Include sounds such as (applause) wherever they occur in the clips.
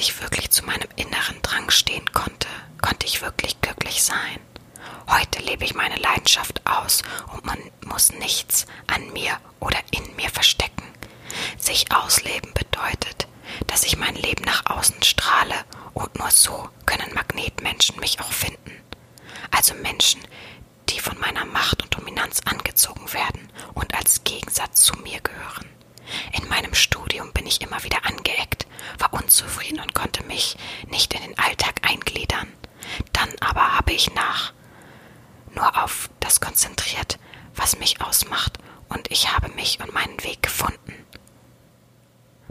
ich wirklich zu meinem inneren Drang stehen konnte, konnte ich wirklich glücklich sein. Heute lebe ich meine Leidenschaft aus und man muss nichts an mir oder in mir verstecken. Sich ausleben bedeutet, dass ich mein Leben nach außen strahle und nur so können Magnetmenschen mich auch finden. Also Menschen, die von meiner Macht und Dominanz angezogen werden und als Gegensatz zu mir gehören. In meinem Studium bin ich immer wieder angeeckt, war unzufrieden und konnte mich nicht in den Alltag eingliedern. Dann aber habe ich nach nur auf das konzentriert, was mich ausmacht, und ich habe mich und meinen Weg gefunden.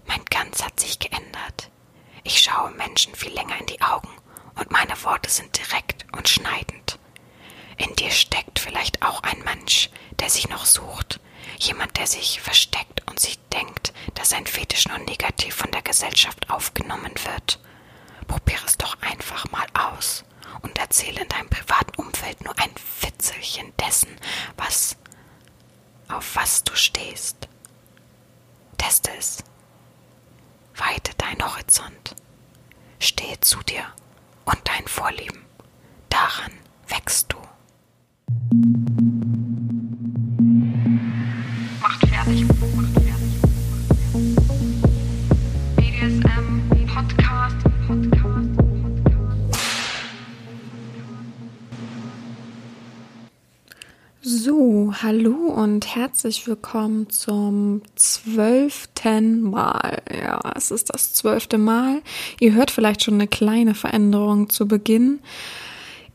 Mein Ganz hat sich geändert. Ich schaue Menschen viel länger in die Augen und meine Worte sind direkt und schneidend. In dir steckt vielleicht auch ein Mensch, der sich noch sucht, jemand, der sich versteckt und sich denkt, dass sein Fetisch nur negativ von der Gesellschaft aufgenommen wird. Probier es doch einfach mal aus und erzähle in deinem privaten Umfeld nur ein Fitzelchen dessen, was auf was du stehst. Teste es. Weite deinen Horizont. Stehe zu dir und dein Vorlieben. Daran wächst du. So, hallo und herzlich willkommen zum zwölften Mal. Ja, es ist das zwölfte Mal. Ihr hört vielleicht schon eine kleine Veränderung zu Beginn.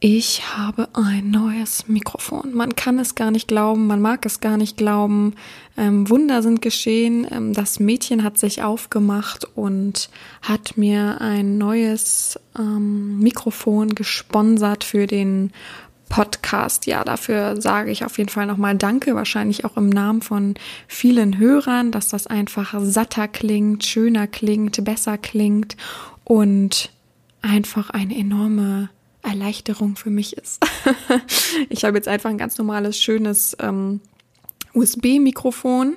Ich habe ein neues Mikrofon. Man kann es gar nicht glauben, man mag es gar nicht glauben. Ähm, Wunder sind geschehen. Ähm, das Mädchen hat sich aufgemacht und hat mir ein neues ähm, Mikrofon gesponsert für den Podcast. Ja, dafür sage ich auf jeden Fall nochmal Danke, wahrscheinlich auch im Namen von vielen Hörern, dass das einfach satter klingt, schöner klingt, besser klingt und einfach eine enorme Erleichterung für mich ist. (laughs) ich habe jetzt einfach ein ganz normales, schönes ähm, USB-Mikrofon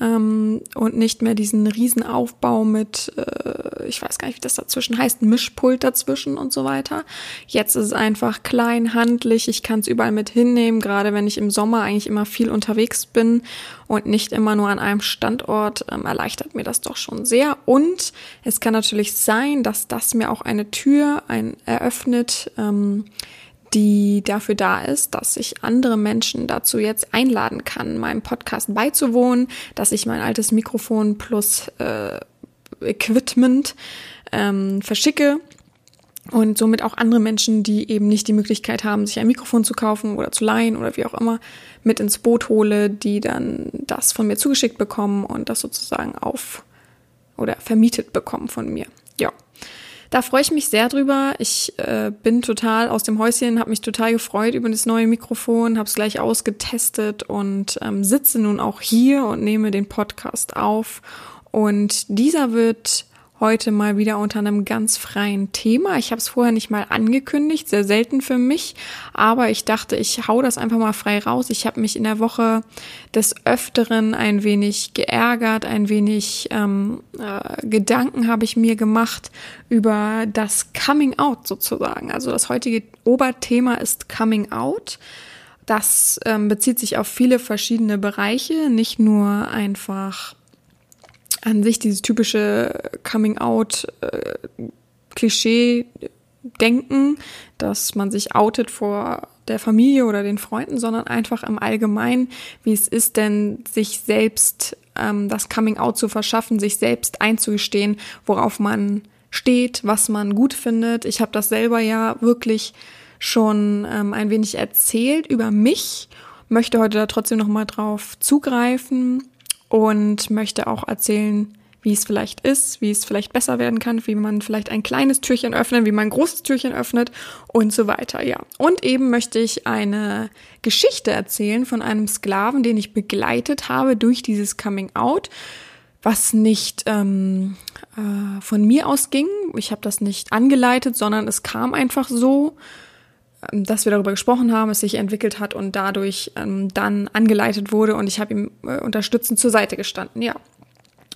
ähm, und nicht mehr diesen Riesenaufbau mit, äh, ich weiß gar nicht, wie das dazwischen heißt, Mischpult dazwischen und so weiter. Jetzt ist es einfach klein, handlich, ich kann es überall mit hinnehmen, gerade wenn ich im Sommer eigentlich immer viel unterwegs bin und nicht immer nur an einem Standort, ähm, erleichtert mir das doch schon sehr. Und es kann natürlich sein, dass das mir auch eine Tür ein, eröffnet, ähm, die dafür da ist, dass ich andere Menschen dazu jetzt einladen kann, meinem Podcast beizuwohnen, dass ich mein altes Mikrofon plus äh, Equipment ähm, verschicke und somit auch andere Menschen, die eben nicht die Möglichkeit haben, sich ein Mikrofon zu kaufen oder zu leihen oder wie auch immer, mit ins Boot hole, die dann das von mir zugeschickt bekommen und das sozusagen auf oder vermietet bekommen von mir. Da freue ich mich sehr drüber. Ich äh, bin total aus dem Häuschen, habe mich total gefreut über das neue Mikrofon, habe es gleich ausgetestet und ähm, sitze nun auch hier und nehme den Podcast auf. Und dieser wird heute mal wieder unter einem ganz freien Thema. Ich habe es vorher nicht mal angekündigt, sehr selten für mich, aber ich dachte, ich hau das einfach mal frei raus. Ich habe mich in der Woche des Öfteren ein wenig geärgert, ein wenig ähm, äh, Gedanken habe ich mir gemacht über das Coming Out sozusagen. Also das heutige Oberthema ist Coming Out. Das ähm, bezieht sich auf viele verschiedene Bereiche, nicht nur einfach an sich dieses typische Coming-out-Klischee-Denken, äh, dass man sich outet vor der Familie oder den Freunden, sondern einfach im Allgemeinen, wie es ist denn, sich selbst ähm, das Coming-out zu verschaffen, sich selbst einzugestehen, worauf man steht, was man gut findet. Ich habe das selber ja wirklich schon ähm, ein wenig erzählt über mich, möchte heute da trotzdem noch mal drauf zugreifen und möchte auch erzählen, wie es vielleicht ist, wie es vielleicht besser werden kann, wie man vielleicht ein kleines Türchen öffnet, wie man ein großes Türchen öffnet und so weiter, ja. Und eben möchte ich eine Geschichte erzählen von einem Sklaven, den ich begleitet habe durch dieses Coming Out, was nicht ähm, äh, von mir aus ging. Ich habe das nicht angeleitet, sondern es kam einfach so dass wir darüber gesprochen haben, es sich entwickelt hat und dadurch ähm, dann angeleitet wurde und ich habe ihm äh, unterstützend zur Seite gestanden, ja.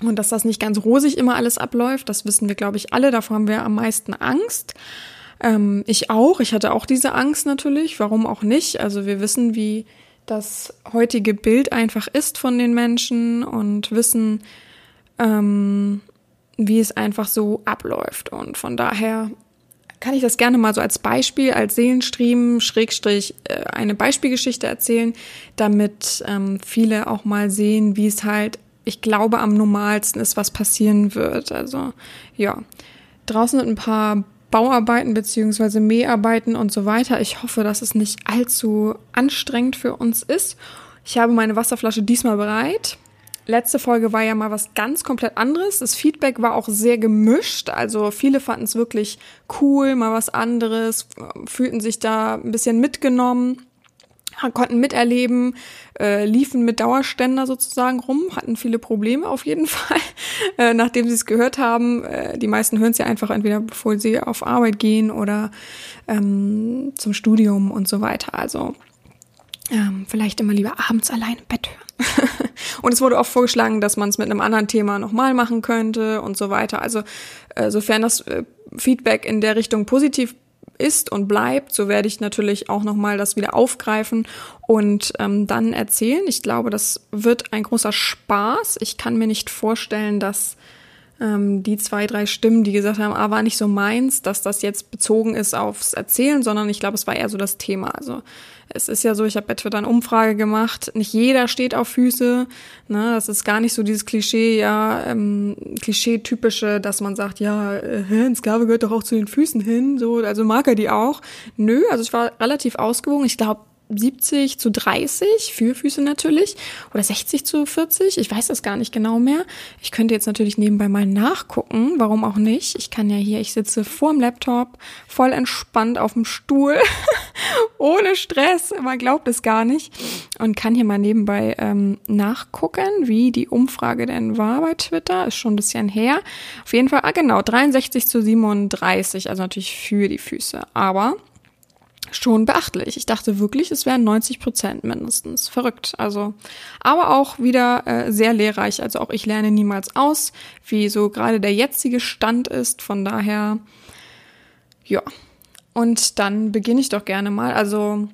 Und dass das nicht ganz rosig immer alles abläuft, das wissen wir, glaube ich, alle. Davor haben wir am meisten Angst. Ähm, ich auch. Ich hatte auch diese Angst natürlich. Warum auch nicht? Also wir wissen, wie das heutige Bild einfach ist von den Menschen und wissen, ähm, wie es einfach so abläuft. Und von daher kann ich das gerne mal so als Beispiel, als Seelenstream, Schrägstrich, äh, eine Beispielgeschichte erzählen, damit ähm, viele auch mal sehen, wie es halt, ich glaube, am normalsten ist, was passieren wird. Also ja, draußen sind ein paar Bauarbeiten beziehungsweise Mäharbeiten und so weiter. Ich hoffe, dass es nicht allzu anstrengend für uns ist. Ich habe meine Wasserflasche diesmal bereit. Letzte Folge war ja mal was ganz komplett anderes. Das Feedback war auch sehr gemischt. Also viele fanden es wirklich cool, mal was anderes, fühlten sich da ein bisschen mitgenommen, konnten miterleben, äh, liefen mit Dauerständer sozusagen rum, hatten viele Probleme auf jeden (laughs) Fall, äh, nachdem sie es gehört haben. Äh, die meisten hören es ja einfach entweder bevor sie auf Arbeit gehen oder ähm, zum Studium und so weiter. Also ähm, vielleicht immer lieber abends allein im Bett hören. (laughs) und es wurde auch vorgeschlagen, dass man es mit einem anderen Thema nochmal machen könnte und so weiter. Also äh, sofern das äh, Feedback in der Richtung positiv ist und bleibt, so werde ich natürlich auch nochmal das wieder aufgreifen und ähm, dann erzählen. Ich glaube, das wird ein großer Spaß. Ich kann mir nicht vorstellen, dass ähm, die zwei, drei Stimmen, die gesagt haben, ah, war nicht so meins, dass das jetzt bezogen ist aufs Erzählen, sondern ich glaube, es war eher so das Thema. Also es ist ja so, ich habe bei Twitter eine Umfrage gemacht, nicht jeder steht auf Füße. Ne? Das ist gar nicht so dieses Klischee, ja, ähm, Klischee-typische, dass man sagt, ja, äh, ein Sklave gehört doch auch zu den Füßen hin, so, also mag er die auch. Nö, also ich war relativ ausgewogen. Ich glaube, 70 zu 30 für Füße natürlich oder 60 zu 40. Ich weiß das gar nicht genau mehr. Ich könnte jetzt natürlich nebenbei mal nachgucken. Warum auch nicht? Ich kann ja hier, ich sitze vorm Laptop, voll entspannt auf dem Stuhl, (laughs) ohne Stress. Man glaubt es gar nicht. Und kann hier mal nebenbei ähm, nachgucken, wie die Umfrage denn war bei Twitter. Ist schon ein bisschen her. Auf jeden Fall, ah genau, 63 zu 37. Also natürlich für die Füße. Aber schon beachtlich. Ich dachte wirklich, es wären 90 Prozent mindestens. Verrückt. Also, aber auch wieder äh, sehr lehrreich. Also auch ich lerne niemals aus, wie so gerade der jetzige Stand ist. Von daher, ja. Und dann beginne ich doch gerne mal. Also,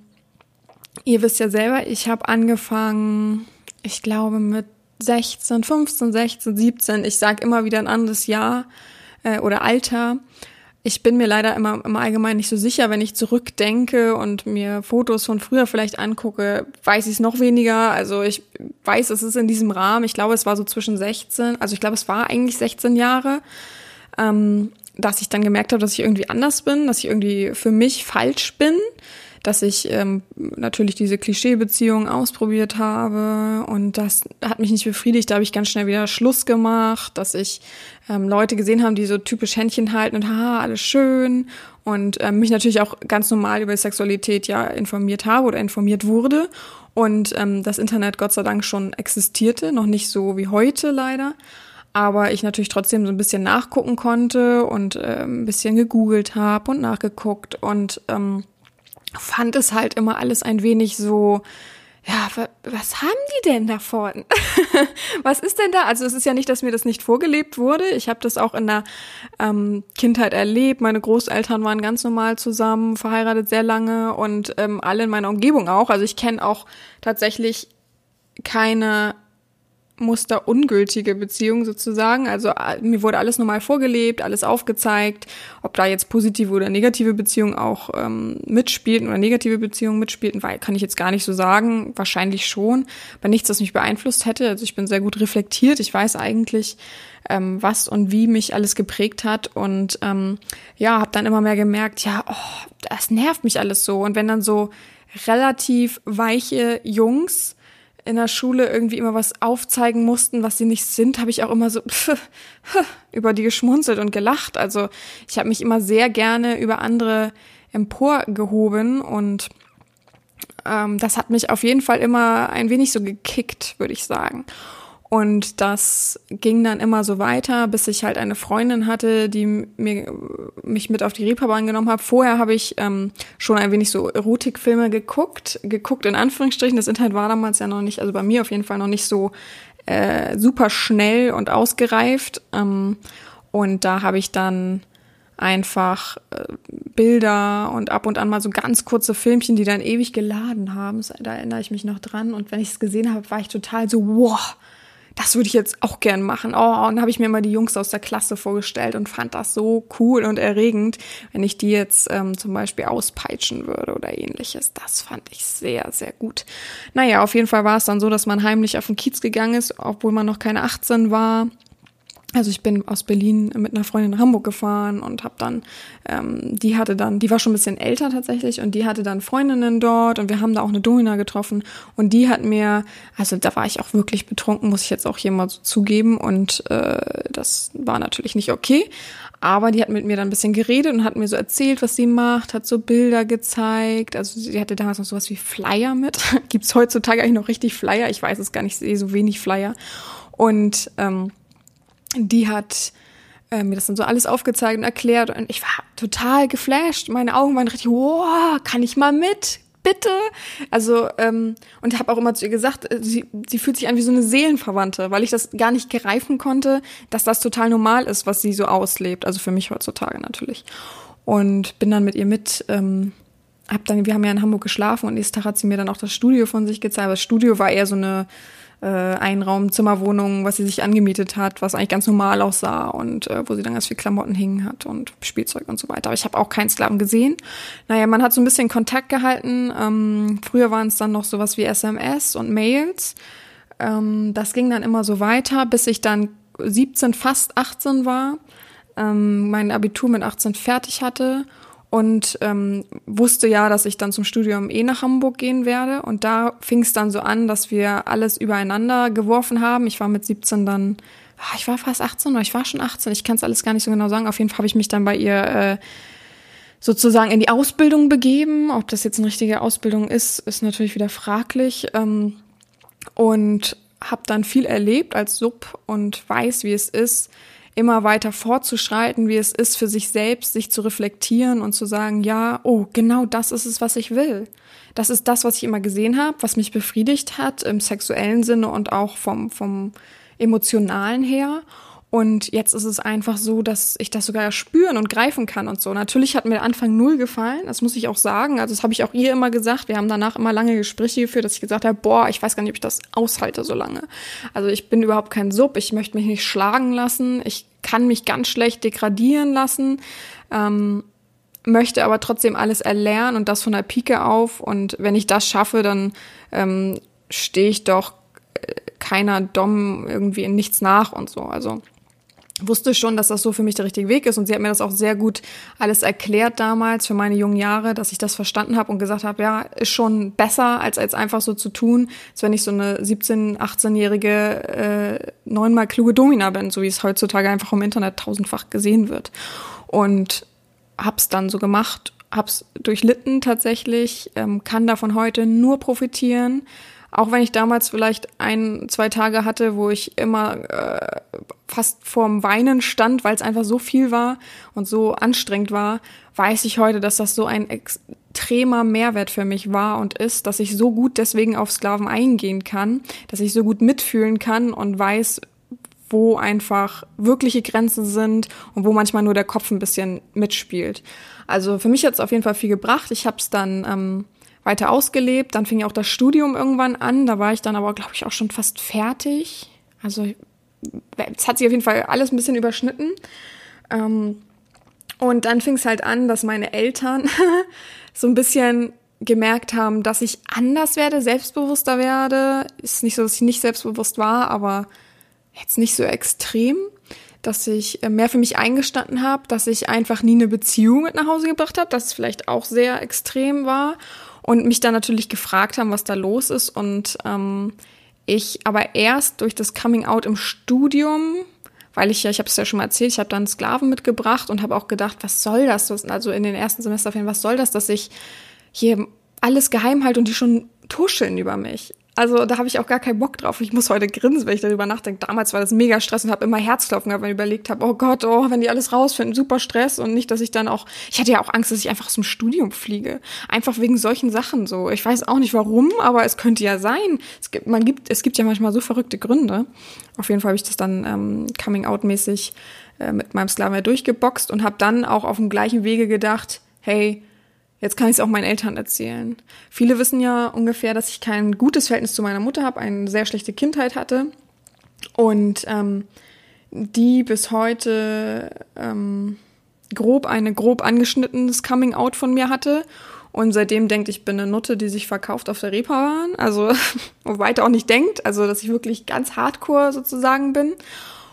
ihr wisst ja selber, ich habe angefangen, ich glaube mit 16, 15, 16, 17. Ich sage immer wieder ein anderes Jahr äh, oder Alter. Ich bin mir leider immer im Allgemeinen nicht so sicher, wenn ich zurückdenke und mir Fotos von früher vielleicht angucke, weiß ich es noch weniger. Also ich weiß, es ist in diesem Rahmen. Ich glaube, es war so zwischen 16, also ich glaube, es war eigentlich 16 Jahre, ähm, dass ich dann gemerkt habe, dass ich irgendwie anders bin, dass ich irgendwie für mich falsch bin dass ich ähm, natürlich diese Klischeebeziehung ausprobiert habe und das hat mich nicht befriedigt. Da habe ich ganz schnell wieder Schluss gemacht, dass ich ähm, Leute gesehen haben, die so typisch Händchen halten und haha, alles schön. Und ähm, mich natürlich auch ganz normal über Sexualität ja informiert habe oder informiert wurde. Und ähm, das Internet Gott sei Dank schon existierte, noch nicht so wie heute leider. Aber ich natürlich trotzdem so ein bisschen nachgucken konnte und äh, ein bisschen gegoogelt habe und nachgeguckt und ähm, fand es halt immer alles ein wenig so, ja, was haben die denn davon? (laughs) was ist denn da? Also es ist ja nicht, dass mir das nicht vorgelebt wurde. Ich habe das auch in der ähm, Kindheit erlebt. Meine Großeltern waren ganz normal zusammen, verheiratet sehr lange und ähm, alle in meiner Umgebung auch. Also ich kenne auch tatsächlich keine musterungültige Beziehung sozusagen. Also äh, mir wurde alles normal vorgelebt, alles aufgezeigt, ob da jetzt positive oder negative Beziehungen auch ähm, mitspielten oder negative Beziehungen mitspielten, weil kann ich jetzt gar nicht so sagen. Wahrscheinlich schon, aber nichts, das mich beeinflusst hätte. Also ich bin sehr gut reflektiert. Ich weiß eigentlich, ähm, was und wie mich alles geprägt hat und ähm, ja, habe dann immer mehr gemerkt, ja, oh, das nervt mich alles so. Und wenn dann so relativ weiche Jungs in der Schule irgendwie immer was aufzeigen mussten, was sie nicht sind, habe ich auch immer so (laughs) über die geschmunzelt und gelacht. Also ich habe mich immer sehr gerne über andere emporgehoben und ähm, das hat mich auf jeden Fall immer ein wenig so gekickt, würde ich sagen. Und das ging dann immer so weiter, bis ich halt eine Freundin hatte, die mir, mich mit auf die Reeperbahn genommen hat. Vorher habe ich ähm, schon ein wenig so Erotikfilme geguckt, geguckt in Anführungsstrichen. Das Internet war damals ja noch nicht, also bei mir auf jeden Fall noch nicht so äh, super schnell und ausgereift. Ähm, und da habe ich dann einfach äh, Bilder und ab und an mal so ganz kurze Filmchen, die dann ewig geladen haben. Da erinnere ich mich noch dran. Und wenn ich es gesehen habe, war ich total so, wow, das würde ich jetzt auch gern machen. Oh, und habe ich mir immer die Jungs aus der Klasse vorgestellt und fand das so cool und erregend, wenn ich die jetzt ähm, zum Beispiel auspeitschen würde oder ähnliches. Das fand ich sehr, sehr gut. Naja, auf jeden Fall war es dann so, dass man heimlich auf den Kiez gegangen ist, obwohl man noch keine 18 war also ich bin aus Berlin mit einer Freundin nach Hamburg gefahren und habe dann, ähm, die hatte dann, die war schon ein bisschen älter tatsächlich und die hatte dann Freundinnen dort und wir haben da auch eine Domina getroffen und die hat mir, also da war ich auch wirklich betrunken, muss ich jetzt auch hier mal so zugeben und äh, das war natürlich nicht okay, aber die hat mit mir dann ein bisschen geredet und hat mir so erzählt, was sie macht, hat so Bilder gezeigt, also sie hatte damals noch sowas wie Flyer mit, (laughs) gibt's heutzutage eigentlich noch richtig Flyer, ich weiß es gar nicht, ich sehe so wenig Flyer und ähm, die hat äh, mir das dann so alles aufgezeigt und erklärt und ich war total geflasht. Meine Augen waren richtig, wow, kann ich mal mit? Bitte. Also, ähm, und habe auch immer zu ihr gesagt, äh, sie, sie fühlt sich an wie so eine Seelenverwandte, weil ich das gar nicht greifen konnte, dass das total normal ist, was sie so auslebt. Also für mich heutzutage natürlich. Und bin dann mit ihr mit, ähm, hab dann, wir haben ja in Hamburg geschlafen und nächsten Tag hat sie mir dann auch das Studio von sich gezeigt. Das Studio war eher so eine äh, Einraum-Zimmerwohnung, was sie sich angemietet hat, was eigentlich ganz normal aussah und äh, wo sie dann ganz viel Klamotten hingen hat und Spielzeug und so weiter. Aber ich habe auch keinen Sklaven gesehen. Naja, man hat so ein bisschen Kontakt gehalten. Ähm, früher waren es dann noch sowas wie SMS und Mails. Ähm, das ging dann immer so weiter, bis ich dann 17, fast 18 war, ähm, mein Abitur mit 18 fertig hatte und ähm, wusste ja, dass ich dann zum Studium eh nach Hamburg gehen werde. Und da fing es dann so an, dass wir alles übereinander geworfen haben. Ich war mit 17 dann, ah, ich war fast 18 oder ich war schon 18, ich kann es alles gar nicht so genau sagen. Auf jeden Fall habe ich mich dann bei ihr äh, sozusagen in die Ausbildung begeben. Ob das jetzt eine richtige Ausbildung ist, ist natürlich wieder fraglich. Ähm, und habe dann viel erlebt als Sub und weiß, wie es ist, immer weiter fortzuschreiten, wie es ist, für sich selbst sich zu reflektieren und zu sagen, ja, oh, genau das ist es, was ich will. Das ist das, was ich immer gesehen habe, was mich befriedigt hat im sexuellen Sinne und auch vom, vom emotionalen her. Und jetzt ist es einfach so, dass ich das sogar spüren und greifen kann und so. Natürlich hat mir der Anfang null gefallen, das muss ich auch sagen. Also das habe ich auch ihr immer gesagt. Wir haben danach immer lange Gespräche geführt, dass ich gesagt habe, boah, ich weiß gar nicht, ob ich das aushalte so lange. Also ich bin überhaupt kein Sub, ich möchte mich nicht schlagen lassen, ich kann mich ganz schlecht degradieren lassen, ähm, möchte aber trotzdem alles erlernen und das von der Pike auf. Und wenn ich das schaffe, dann ähm, stehe ich doch äh, keiner Dom irgendwie in nichts nach und so. Also wusste schon, dass das so für mich der richtige Weg ist und sie hat mir das auch sehr gut alles erklärt damals für meine jungen Jahre, dass ich das verstanden habe und gesagt habe, ja, ist schon besser als als einfach so zu tun, als wenn ich so eine 17, 18-jährige äh, neunmal kluge Domina bin, so wie es heutzutage einfach im Internet tausendfach gesehen wird. Und hab's dann so gemacht, hab's durchlitten tatsächlich, ähm, kann davon heute nur profitieren auch wenn ich damals vielleicht ein, zwei Tage hatte, wo ich immer äh, fast vorm Weinen stand, weil es einfach so viel war und so anstrengend war, weiß ich heute, dass das so ein extremer Mehrwert für mich war und ist, dass ich so gut deswegen auf Sklaven eingehen kann, dass ich so gut mitfühlen kann und weiß, wo einfach wirkliche Grenzen sind und wo manchmal nur der Kopf ein bisschen mitspielt. Also für mich hat es auf jeden Fall viel gebracht. Ich habe es dann ähm, weiter ausgelebt. Dann fing ja auch das Studium irgendwann an. Da war ich dann aber, glaube ich, auch schon fast fertig. Also es hat sich auf jeden Fall alles ein bisschen überschnitten. Ähm, und dann fing es halt an, dass meine Eltern (laughs) so ein bisschen gemerkt haben, dass ich anders werde, selbstbewusster werde. Ist nicht so, dass ich nicht selbstbewusst war, aber jetzt nicht so extrem, dass ich äh, mehr für mich eingestanden habe, dass ich einfach nie eine Beziehung mit nach Hause gebracht habe, dass es vielleicht auch sehr extrem war und mich dann natürlich gefragt haben, was da los ist. Und ähm, ich aber erst durch das Coming Out im Studium, weil ich ja, ich habe es ja schon mal erzählt, ich habe dann Sklaven mitgebracht und habe auch gedacht, was soll das? Also in den ersten Semesterferien, was soll das, dass ich hier alles geheim halte und die schon tuscheln über mich? Also da habe ich auch gar keinen Bock drauf. Ich muss heute grinsen, wenn ich darüber nachdenke. Damals war das mega Stress und habe immer Herzklopfen gehabt, wenn ich überlegt habe, oh Gott, oh, wenn die alles rausfinden, super Stress und nicht, dass ich dann auch, ich hatte ja auch Angst, dass ich einfach aus dem Studium fliege. Einfach wegen solchen Sachen so. Ich weiß auch nicht warum, aber es könnte ja sein. Es gibt, man gibt, es gibt ja manchmal so verrückte Gründe. Auf jeden Fall habe ich das dann ähm, Coming-out-mäßig äh, mit meinem Sklaven durchgeboxt und habe dann auch auf dem gleichen Wege gedacht, hey, Jetzt kann ich es auch meinen Eltern erzählen. Viele wissen ja ungefähr, dass ich kein gutes Verhältnis zu meiner Mutter habe, eine sehr schlechte Kindheit hatte. Und ähm, die bis heute ähm, grob eine grob angeschnittenes Coming Out von mir hatte. Und seitdem denkt, ich bin eine Nutte, die sich verkauft auf der Reeperbahn, also (laughs) weiter auch nicht denkt, also dass ich wirklich ganz Hardcore sozusagen bin.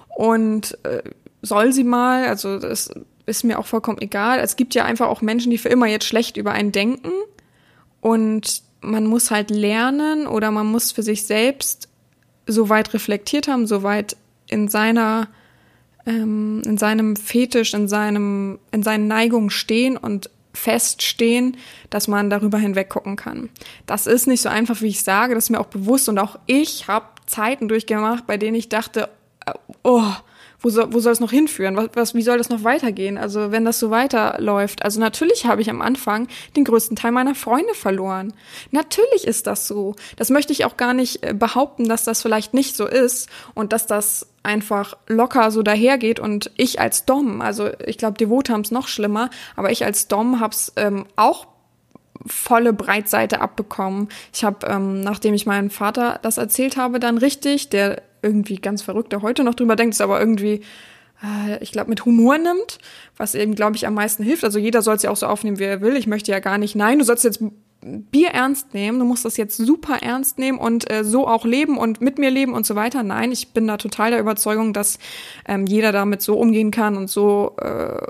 Und äh, soll sie mal, also das ist mir auch vollkommen egal. Es gibt ja einfach auch Menschen, die für immer jetzt schlecht über einen denken. Und man muss halt lernen oder man muss für sich selbst so weit reflektiert haben, so weit in seiner, ähm, in seinem Fetisch, in seinem, in seinen Neigungen stehen und feststehen, dass man darüber hinweg gucken kann. Das ist nicht so einfach, wie ich sage, das ist mir auch bewusst und auch ich habe Zeiten durchgemacht, bei denen ich dachte, oh, wo soll, wo soll es noch hinführen? Was, was, wie soll das noch weitergehen? Also wenn das so weiterläuft. Also natürlich habe ich am Anfang den größten Teil meiner Freunde verloren. Natürlich ist das so. Das möchte ich auch gar nicht äh, behaupten, dass das vielleicht nicht so ist und dass das einfach locker so dahergeht und ich als Dom, also ich glaube, Devote haben es noch schlimmer, aber ich als Dom hab's ähm, auch volle Breitseite abbekommen. Ich habe, ähm, nachdem ich meinem Vater das erzählt habe, dann richtig, der irgendwie ganz verrückt, der heute noch drüber denkt, es aber irgendwie, äh, ich glaube, mit Humor nimmt, was eben, glaube ich, am meisten hilft. Also jeder soll es ja auch so aufnehmen, wie er will. Ich möchte ja gar nicht, nein, du sollst jetzt Bier ernst nehmen, du musst das jetzt super ernst nehmen und äh, so auch leben und mit mir leben und so weiter. Nein, ich bin da total der Überzeugung, dass ähm, jeder damit so umgehen kann und so äh,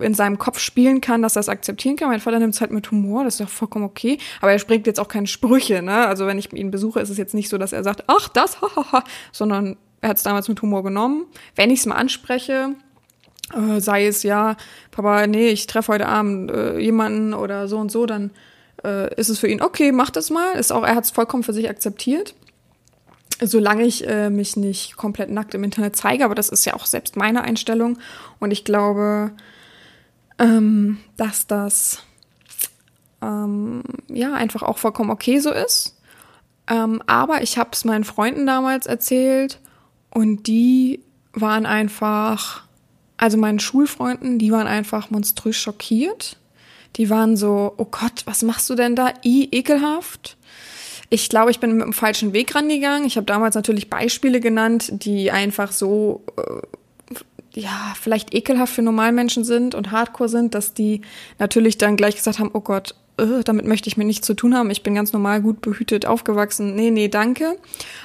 in seinem Kopf spielen kann, dass er es akzeptieren kann. Mein Vater nimmt es halt mit Humor, das ist doch vollkommen okay. Aber er spricht jetzt auch keine Sprüche, ne? Also wenn ich ihn besuche, ist es jetzt nicht so, dass er sagt, ach, das, hahaha, sondern er hat es damals mit Humor genommen. Wenn ich es mal anspreche, äh, sei es ja, Papa, nee, ich treffe heute Abend äh, jemanden oder so und so, dann äh, ist es für ihn, okay, mach das mal. Ist auch, er hat es vollkommen für sich akzeptiert. Solange ich äh, mich nicht komplett nackt im Internet zeige, aber das ist ja auch selbst meine Einstellung. Und ich glaube, ähm, dass das ähm, ja einfach auch vollkommen okay so ist. Ähm, aber ich habe es meinen Freunden damals erzählt und die waren einfach, also meinen Schulfreunden, die waren einfach monströs schockiert die waren so, oh Gott, was machst du denn da? I, ekelhaft. Ich glaube, ich bin mit dem falschen Weg rangegangen. Ich habe damals natürlich Beispiele genannt, die einfach so, äh, ja, vielleicht ekelhaft für Normalmenschen sind und hardcore sind, dass die natürlich dann gleich gesagt haben, oh Gott, äh, damit möchte ich mir nichts zu tun haben. Ich bin ganz normal gut behütet aufgewachsen. Nee, nee, danke.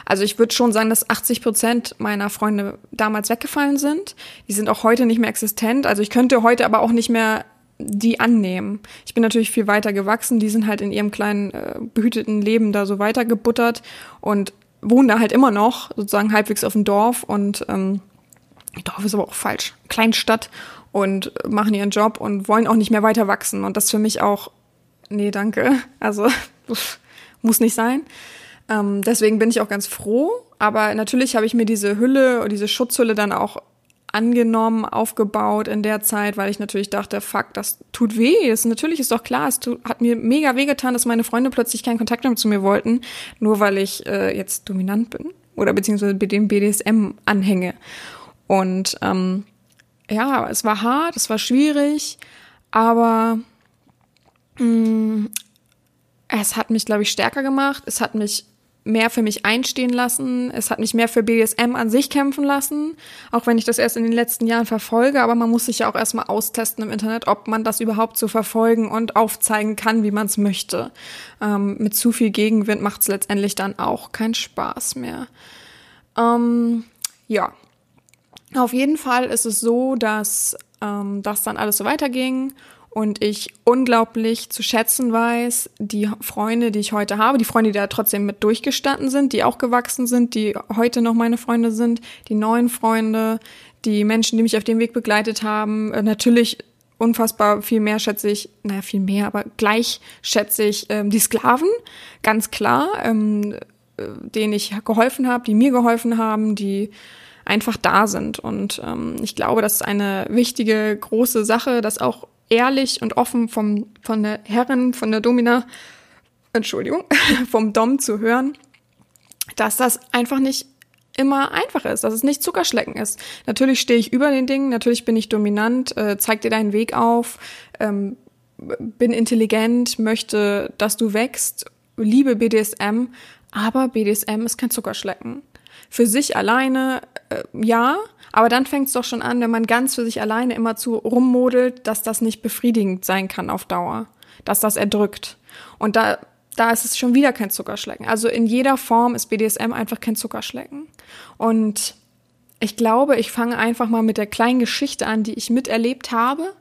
Also ich würde schon sagen, dass 80 Prozent meiner Freunde damals weggefallen sind. Die sind auch heute nicht mehr existent. Also ich könnte heute aber auch nicht mehr die annehmen. Ich bin natürlich viel weiter gewachsen, die sind halt in ihrem kleinen äh, behüteten Leben da so weitergebuttert und wohnen da halt immer noch, sozusagen halbwegs auf dem Dorf und ähm, Dorf ist aber auch falsch, Kleinstadt und machen ihren Job und wollen auch nicht mehr weiter wachsen und das für mich auch, nee, danke, also (laughs) muss nicht sein. Ähm, deswegen bin ich auch ganz froh, aber natürlich habe ich mir diese Hülle diese Schutzhülle dann auch angenommen, aufgebaut in der Zeit, weil ich natürlich dachte, fuck, das tut weh. Das, natürlich ist doch klar, es tut, hat mir mega weh getan, dass meine Freunde plötzlich keinen Kontakt mehr zu mir wollten, nur weil ich äh, jetzt dominant bin oder beziehungsweise dem BDSM anhänge. Und ähm, ja, es war hart, es war schwierig, aber mh, mm, es hat mich, glaube ich, stärker gemacht. Es hat mich mehr für mich einstehen lassen. Es hat mich mehr für BDSM an sich kämpfen lassen, auch wenn ich das erst in den letzten Jahren verfolge. Aber man muss sich ja auch erstmal austesten im Internet, ob man das überhaupt so verfolgen und aufzeigen kann, wie man es möchte. Ähm, mit zu viel Gegenwind macht es letztendlich dann auch keinen Spaß mehr. Ähm, ja. Auf jeden Fall ist es so, dass ähm, das dann alles so weiterging und ich unglaublich zu schätzen weiß, die Freunde, die ich heute habe, die Freunde, die da trotzdem mit durchgestanden sind, die auch gewachsen sind, die heute noch meine Freunde sind, die neuen Freunde, die Menschen, die mich auf dem Weg begleitet haben, äh, natürlich unfassbar viel mehr schätze ich, naja, viel mehr, aber gleich schätze ich ähm, die Sklaven, ganz klar. Ähm, äh, denen ich geholfen habe, die mir geholfen haben, die einfach da sind. Und ähm, ich glaube, das ist eine wichtige, große Sache, das auch ehrlich und offen vom, von der Herrin, von der Domina, Entschuldigung, (laughs) vom Dom zu hören, dass das einfach nicht immer einfach ist, dass es nicht Zuckerschlecken ist. Natürlich stehe ich über den Dingen, natürlich bin ich dominant, äh, zeig dir deinen Weg auf, ähm, bin intelligent, möchte, dass du wächst, liebe BDSM, aber BDSM ist kein Zuckerschlecken. Für sich alleine, äh, ja, aber dann fängt es doch schon an, wenn man ganz für sich alleine immer zu rummodelt, dass das nicht befriedigend sein kann auf Dauer, dass das erdrückt. Und da da ist es schon wieder kein Zuckerschlecken. Also in jeder Form ist BDSM einfach kein Zuckerschlecken. Und ich glaube, ich fange einfach mal mit der kleinen Geschichte an, die ich miterlebt habe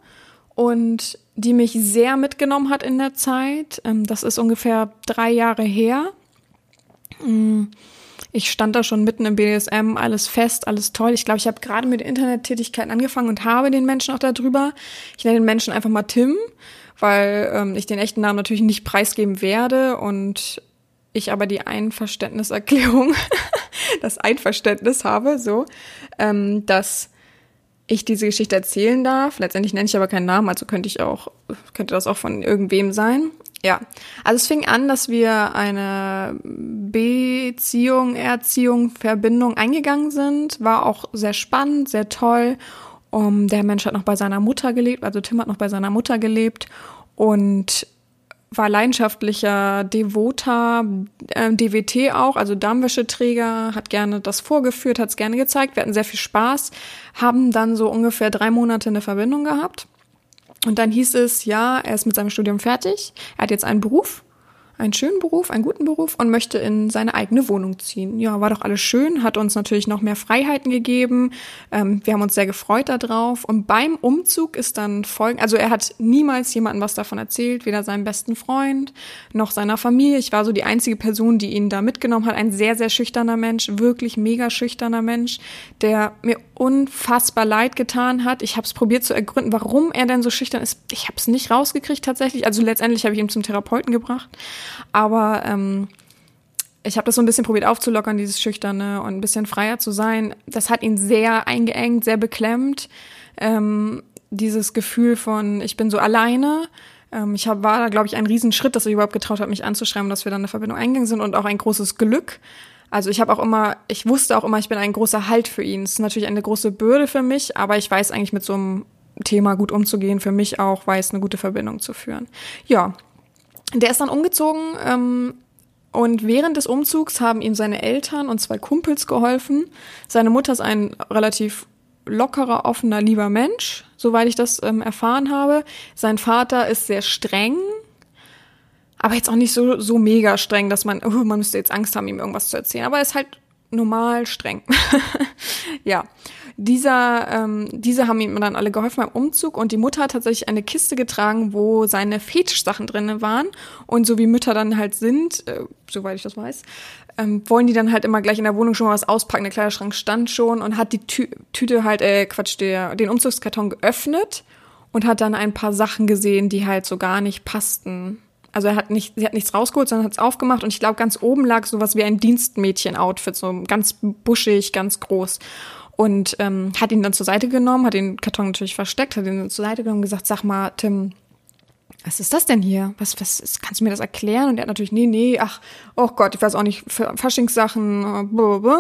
und die mich sehr mitgenommen hat in der Zeit. Ähm, das ist ungefähr drei Jahre her. Ich stand da schon mitten im BDSM, alles fest, alles toll. Ich glaube, ich habe gerade mit Internettätigkeiten angefangen und habe den Menschen auch darüber. Ich nenne den Menschen einfach mal Tim weil ähm, ich den echten Namen natürlich nicht preisgeben werde und ich aber die Einverständniserklärung, (laughs) das Einverständnis habe, so, ähm, dass ich diese Geschichte erzählen darf. Letztendlich nenne ich aber keinen Namen, also könnte ich auch, könnte das auch von irgendwem sein. Ja, also es fing an, dass wir eine Beziehung, Erziehung, Verbindung eingegangen sind. War auch sehr spannend, sehr toll. Um, der Mensch hat noch bei seiner Mutter gelebt, also Tim hat noch bei seiner Mutter gelebt und war leidenschaftlicher Devoter, äh, DWT auch, also Darmwäscheträger, hat gerne das vorgeführt, hat es gerne gezeigt. Wir hatten sehr viel Spaß, haben dann so ungefähr drei Monate eine Verbindung gehabt. Und dann hieß es, ja, er ist mit seinem Studium fertig, er hat jetzt einen Beruf einen schönen Beruf, einen guten Beruf und möchte in seine eigene Wohnung ziehen. Ja, war doch alles schön, hat uns natürlich noch mehr Freiheiten gegeben. Ähm, wir haben uns sehr gefreut darauf. Und beim Umzug ist dann folgend, also er hat niemals jemandem was davon erzählt, weder seinem besten Freund noch seiner Familie. Ich war so die einzige Person, die ihn da mitgenommen hat. Ein sehr, sehr schüchterner Mensch, wirklich mega schüchterner Mensch, der mir unfassbar leid getan hat. Ich habe es probiert zu ergründen, warum er denn so schüchtern ist. Ich habe es nicht rausgekriegt tatsächlich. Also letztendlich habe ich ihn zum Therapeuten gebracht. Aber ähm, ich habe das so ein bisschen probiert aufzulockern, dieses Schüchterne und ein bisschen freier zu sein. Das hat ihn sehr eingeengt, sehr beklemmt. Ähm, dieses Gefühl von, ich bin so alleine. Ähm, ich hab, war da, glaube ich, ein Riesenschritt, dass er überhaupt getraut hat, mich anzuschreiben, dass wir dann eine Verbindung eingegangen sind und auch ein großes Glück. Also ich habe auch immer, ich wusste auch immer, ich bin ein großer Halt für ihn. Es ist natürlich eine große Bürde für mich, aber ich weiß eigentlich mit so einem Thema gut umzugehen, für mich auch weiß, eine gute Verbindung zu führen. Ja, der ist dann umgezogen ähm, und während des Umzugs haben ihm seine Eltern und zwei Kumpels geholfen. Seine Mutter ist ein relativ lockerer, offener, lieber Mensch, soweit ich das ähm, erfahren habe. Sein Vater ist sehr streng, aber jetzt auch nicht so, so mega streng, dass man, oh, man müsste jetzt Angst haben, ihm irgendwas zu erzählen. Aber er ist halt normal streng. (laughs) ja. Dieser, ähm, diese haben ihm dann alle geholfen beim Umzug und die Mutter hat tatsächlich eine Kiste getragen, wo seine Fetischsachen drin waren. Und so wie Mütter dann halt sind, äh, soweit ich das weiß, ähm, wollen die dann halt immer gleich in der Wohnung schon mal was auspacken. Der Kleiderschrank stand schon und hat die Tü Tüte halt, äh, Quatsch, der, den Umzugskarton geöffnet und hat dann ein paar Sachen gesehen, die halt so gar nicht passten. Also er hat nicht, sie hat nichts rausgeholt, sondern hat es aufgemacht und ich glaube, ganz oben lag sowas wie ein Dienstmädchen-Outfit, so ganz buschig, ganz groß und ähm, hat ihn dann zur Seite genommen, hat den Karton natürlich versteckt, hat ihn zur Seite genommen und gesagt, sag mal, Tim, was ist das denn hier? Was, was, kannst du mir das erklären? Und er hat natürlich, nee, nee, ach, oh Gott, ich weiß auch nicht, Faschingssachen, äh, blablabla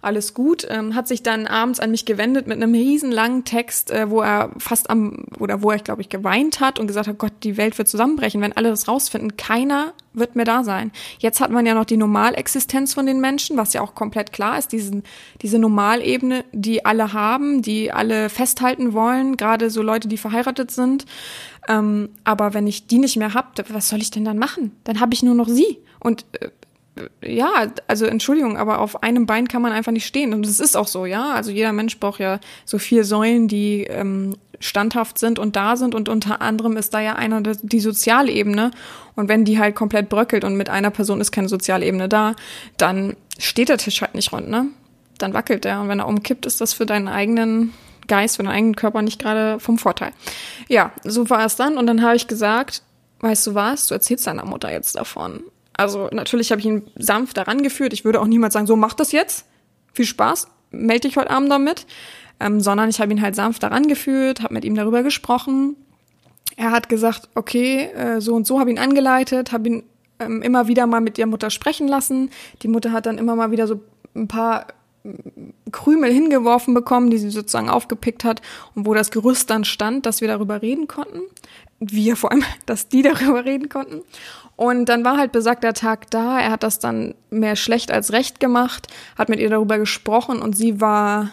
alles gut, ähm, hat sich dann abends an mich gewendet mit einem riesen langen Text, äh, wo er fast am, oder wo er, glaube ich, geweint hat und gesagt hat, Gott, die Welt wird zusammenbrechen, wenn alle das rausfinden. Keiner wird mehr da sein. Jetzt hat man ja noch die Normalexistenz von den Menschen, was ja auch komplett klar ist, diesen, diese Normalebene, die alle haben, die alle festhalten wollen, gerade so Leute, die verheiratet sind. Ähm, aber wenn ich die nicht mehr hab, was soll ich denn dann machen? Dann habe ich nur noch sie. Und äh, ja, also Entschuldigung, aber auf einem Bein kann man einfach nicht stehen. Und das ist auch so, ja. Also jeder Mensch braucht ja so vier Säulen, die ähm, standhaft sind und da sind. Und unter anderem ist da ja einer die soziale Ebene. Und wenn die halt komplett bröckelt und mit einer Person ist keine soziale Ebene da, dann steht der Tisch halt nicht rund, ne? Dann wackelt der. Und wenn er umkippt, ist das für deinen eigenen Geist, für deinen eigenen Körper nicht gerade vom Vorteil. Ja, so war es dann. Und dann habe ich gesagt, weißt du was, du erzählst deiner Mutter jetzt davon Also natürlich habe ich ihn sanft daran geführt. Ich würde auch niemals sagen, so mach das jetzt. Viel Spaß, melde dich heute Abend damit. Ähm, sondern ich habe ihn halt sanft daran geführt, habe mit ihm darüber gesprochen. Er hat gesagt, okay, äh, so und so habe ihn angeleitet, habe ihn ähm, immer wieder mal mit der Mutter sprechen lassen. Die Mutter hat dann immer mal wieder so ein paar Krümel hingeworfen bekommen, die sie sozusagen aufgepickt hat und wo das Gerüst dann stand, dass wir darüber reden konnten. Wir vor allem, (laughs) dass die darüber reden konnten. Und dann war halt besagter Tag da. Er hat das dann mehr schlecht als recht gemacht, hat mit ihr darüber gesprochen und sie war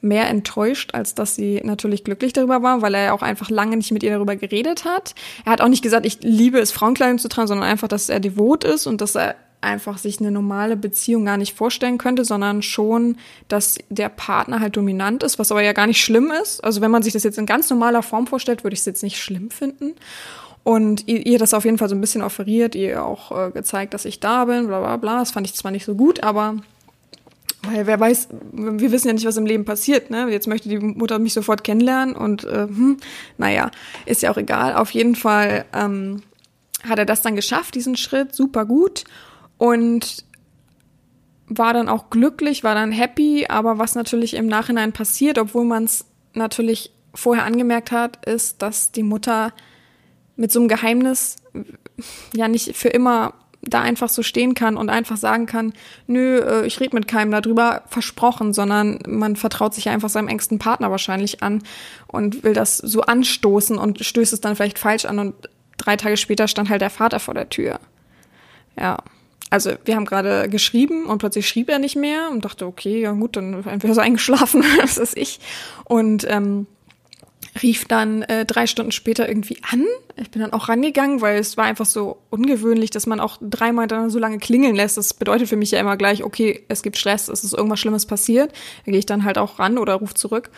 mehr enttäuscht, als dass sie natürlich glücklich darüber war, weil er auch einfach lange nicht mit ihr darüber geredet hat. Er hat auch nicht gesagt, ich liebe es, Frauenkleidung zu tragen, sondern einfach, dass er devot ist und dass er einfach sich eine normale Beziehung gar nicht vorstellen könnte, sondern schon, dass der Partner halt dominant ist, was aber ja gar nicht schlimm ist. Also wenn man sich das jetzt in ganz normaler Form vorstellt, würde ich es jetzt nicht schlimm finden. Und ihr, ihr das auf jeden Fall so ein bisschen offeriert, ihr auch äh, gezeigt, dass ich da bin, bla bla bla. Das fand ich zwar nicht so gut, aber weil wer weiß, wir wissen ja nicht, was im Leben passiert. Ne? Jetzt möchte die Mutter mich sofort kennenlernen und äh, hm, naja, ist ja auch egal. Auf jeden Fall ähm, hat er das dann geschafft, diesen Schritt, super gut und war dann auch glücklich, war dann happy, aber was natürlich im Nachhinein passiert, obwohl man es natürlich vorher angemerkt hat, ist, dass die Mutter mit so einem Geheimnis ja nicht für immer da einfach so stehen kann und einfach sagen kann, nö, äh, ich rede mit keinem darüber, versprochen, sondern man vertraut sich einfach seinem engsten Partner wahrscheinlich an und will das so anstoßen und stößt es dann vielleicht falsch an und drei Tage später stand halt der Vater vor der Tür. Ja also wir haben gerade geschrieben und plötzlich schrieb er nicht mehr und dachte, okay, ja gut, dann entweder so eingeschlafen, (laughs) das ist ich. Und ähm, rief dann äh, drei Stunden später irgendwie an. Ich bin dann auch rangegangen, weil es war einfach so ungewöhnlich, dass man auch dreimal dann so lange klingeln lässt. Das bedeutet für mich ja immer gleich, okay, es gibt Stress, es ist irgendwas Schlimmes passiert. Da gehe ich dann halt auch ran oder ruf zurück.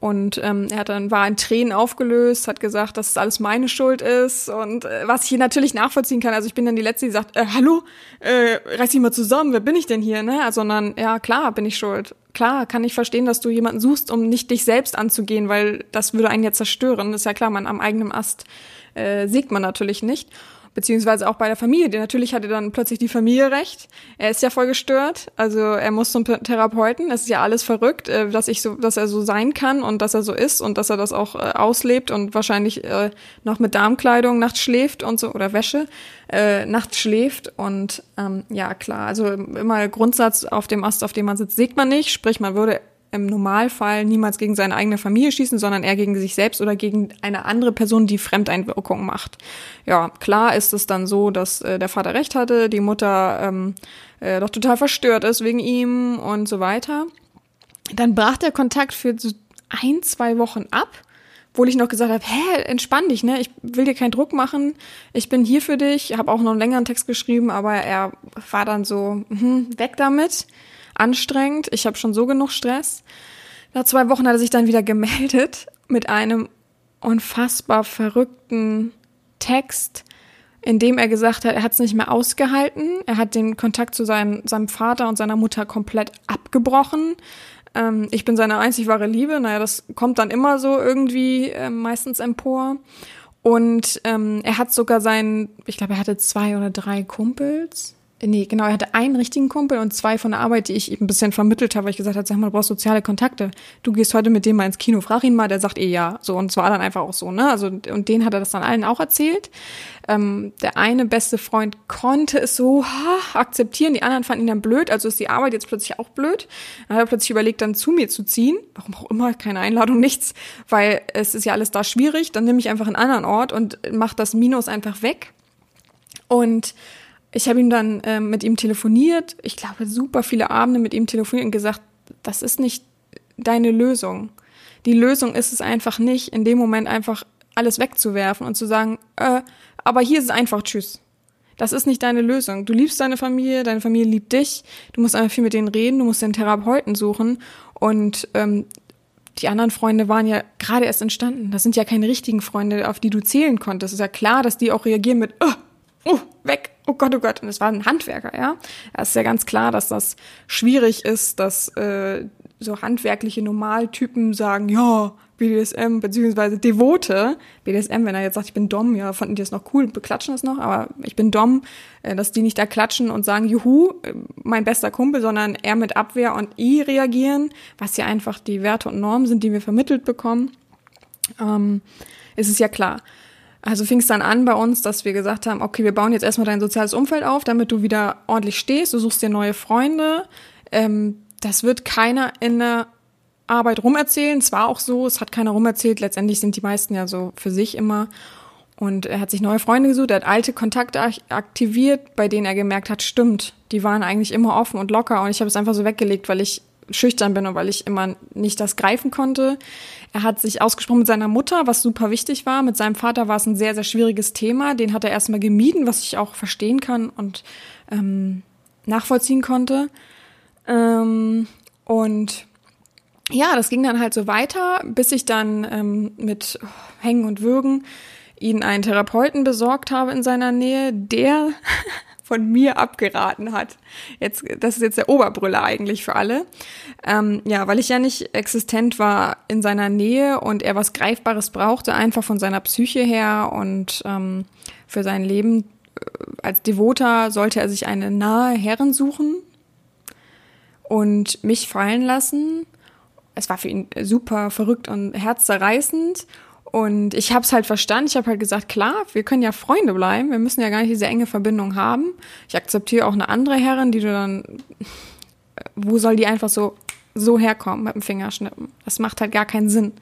Und ähm, er hat dann war in Tränen aufgelöst, hat gesagt, dass es alles meine Schuld ist und äh, was ich hier natürlich nachvollziehen kann. Also ich bin dann die letzte, die sagt, äh, hallo, äh, reiß dich mal zusammen, wer bin ich denn hier? Ne? Also sondern ja klar bin ich schuld. Klar kann ich verstehen, dass du jemanden suchst, um nicht dich selbst anzugehen, weil das würde einen ja zerstören. Das ist ja klar, man am eigenen Ast äh, siegt man natürlich nicht beziehungsweise auch bei der Familie. Denn natürlich hatte dann plötzlich die Familie recht. Er ist ja voll gestört, also er muss zum Therapeuten. Es ist ja alles verrückt, äh, dass ich so, dass er so sein kann und dass er so ist und dass er das auch äh, auslebt und wahrscheinlich äh, noch mit Darmkleidung nachts schläft und so oder Wäsche äh, nachts schläft und ähm, ja klar, also immer Grundsatz auf dem Ast, auf dem man sitzt, sieht man nicht. Sprich, man würde im Normalfall niemals gegen seine eigene Familie schießen, sondern eher gegen sich selbst oder gegen eine andere Person, die Fremdeinwirkung macht. Ja, klar ist es dann so, dass äh, der Vater recht hatte, die Mutter ähm, äh, doch total verstört ist wegen ihm und so weiter. Dann brach der Kontakt für so ein, zwei Wochen ab, obwohl ich noch gesagt habe, hä, entspann dich, ne? Ich will dir keinen Druck machen. Ich bin hier für dich. Ich habe auch noch einen längeren Text geschrieben, aber er war dann so, hm, weg damit anstrengend. Ich habe schon so genug Stress. Nach zwei Wochen hat er sich dann wieder gemeldet mit einem unfassbar verrückten Text, in dem er gesagt hat, er hat es nicht mehr ausgehalten. Er hat den Kontakt zu seinem, seinem Vater und seiner Mutter komplett abgebrochen. Ähm, ich bin seine einzig wahre Liebe. Naja, das kommt dann immer so irgendwie äh, meistens empor. Und ähm, er hat sogar seinen, ich glaube, er hatte zwei oder drei Kumpels, Nee, genau, er hatte einen richtigen Kumpel und zwei von der Arbeit, die ich ihm ein bisschen vermittelt habe, weil ich gesagt habe, sag mal, du brauchst soziale Kontakte. Du gehst heute mit dem mal ins Kino, frag ihn mal, der sagt eh ja. So, und es war dann einfach auch so, ne? Also, und den hat er das dann allen auch erzählt. Ähm, der eine beste Freund konnte es so ha, akzeptieren, die anderen fanden ihn dann blöd, also ist die Arbeit jetzt plötzlich auch blöd. Dann hat er plötzlich überlegt, dann zu mir zu ziehen. Warum auch immer, keine Einladung, nichts, weil es ist ja alles da schwierig. Dann nehme ich einfach einen anderen Ort und mach das Minus einfach weg. Und ich habe ihm dann äh, mit ihm telefoniert, ich glaube super viele Abende mit ihm telefoniert und gesagt, das ist nicht deine Lösung. Die Lösung ist es einfach nicht, in dem Moment einfach alles wegzuwerfen und zu sagen, äh, aber hier ist es einfach Tschüss. Das ist nicht deine Lösung. Du liebst deine Familie, deine Familie liebt dich. Du musst einfach viel mit denen reden, du musst den Therapeuten suchen und ähm, die anderen Freunde waren ja gerade erst entstanden. Das sind ja keine richtigen Freunde, auf die du zählen konntest. Es ist ja klar, dass die auch reagieren mit, oh, oh weg, oh Gott, oh Gott. Und es war ein Handwerker, ja. Es ist ja ganz klar, dass das schwierig ist, dass äh, so handwerkliche Normaltypen sagen, ja, BDSM, beziehungsweise Devote, BDSM, wenn er jetzt sagt, ich bin Dom, ja, fanden die das noch cool, beklatschen das noch, aber ich bin Dom, äh, dass die nicht da klatschen und sagen, juhu, äh, mein bester Kumpel, sondern eher mit Abwehr und I reagieren, was ja einfach die Werte und Normen sind, die wir vermittelt bekommen, ähm, ist es ja klar. Also fing es dann an bei uns, dass wir gesagt haben, okay, wir bauen jetzt erstmal dein soziales Umfeld auf, damit du wieder ordentlich stehst, du suchst dir neue Freunde. Ähm, das wird keiner in der Arbeit rumerzählen. Es war auch so, es hat keiner rumerzählt. Letztendlich sind die meisten ja so für sich immer. Und er hat sich neue Freunde gesucht, er hat alte Kontakte aktiviert, bei denen er gemerkt hat, stimmt, die waren eigentlich immer offen und locker. Und ich habe es einfach so weggelegt, weil ich schüchtern bin und weil ich immer nicht das greifen konnte. Er hat sich ausgesprochen mit seiner Mutter, was super wichtig war. Mit seinem Vater war es ein sehr, sehr schwieriges Thema. Den hat er erstmal gemieden, was ich auch verstehen kann und ähm, nachvollziehen konnte. Ähm, und ja, das ging dann halt so weiter, bis ich dann ähm, mit Hängen und Würgen ihn einen Therapeuten besorgt habe in seiner Nähe, der (laughs) von mir abgeraten hat. Jetzt, das ist jetzt der Oberbrüller eigentlich für alle. Ähm, ja, weil ich ja nicht existent war in seiner Nähe und er was Greifbares brauchte, einfach von seiner Psyche her und ähm, für sein Leben äh, als Devoter sollte er sich eine nahe Herren suchen und mich fallen lassen. Es war für ihn super verrückt und herzzerreißend und ich habe es halt verstanden. Ich habe halt gesagt, klar, wir können ja Freunde bleiben. Wir müssen ja gar nicht diese enge Verbindung haben. Ich akzeptiere auch eine andere Herrin, die du dann, wo soll die einfach so so herkommen mit dem Fingerschnippen? Das macht halt gar keinen Sinn.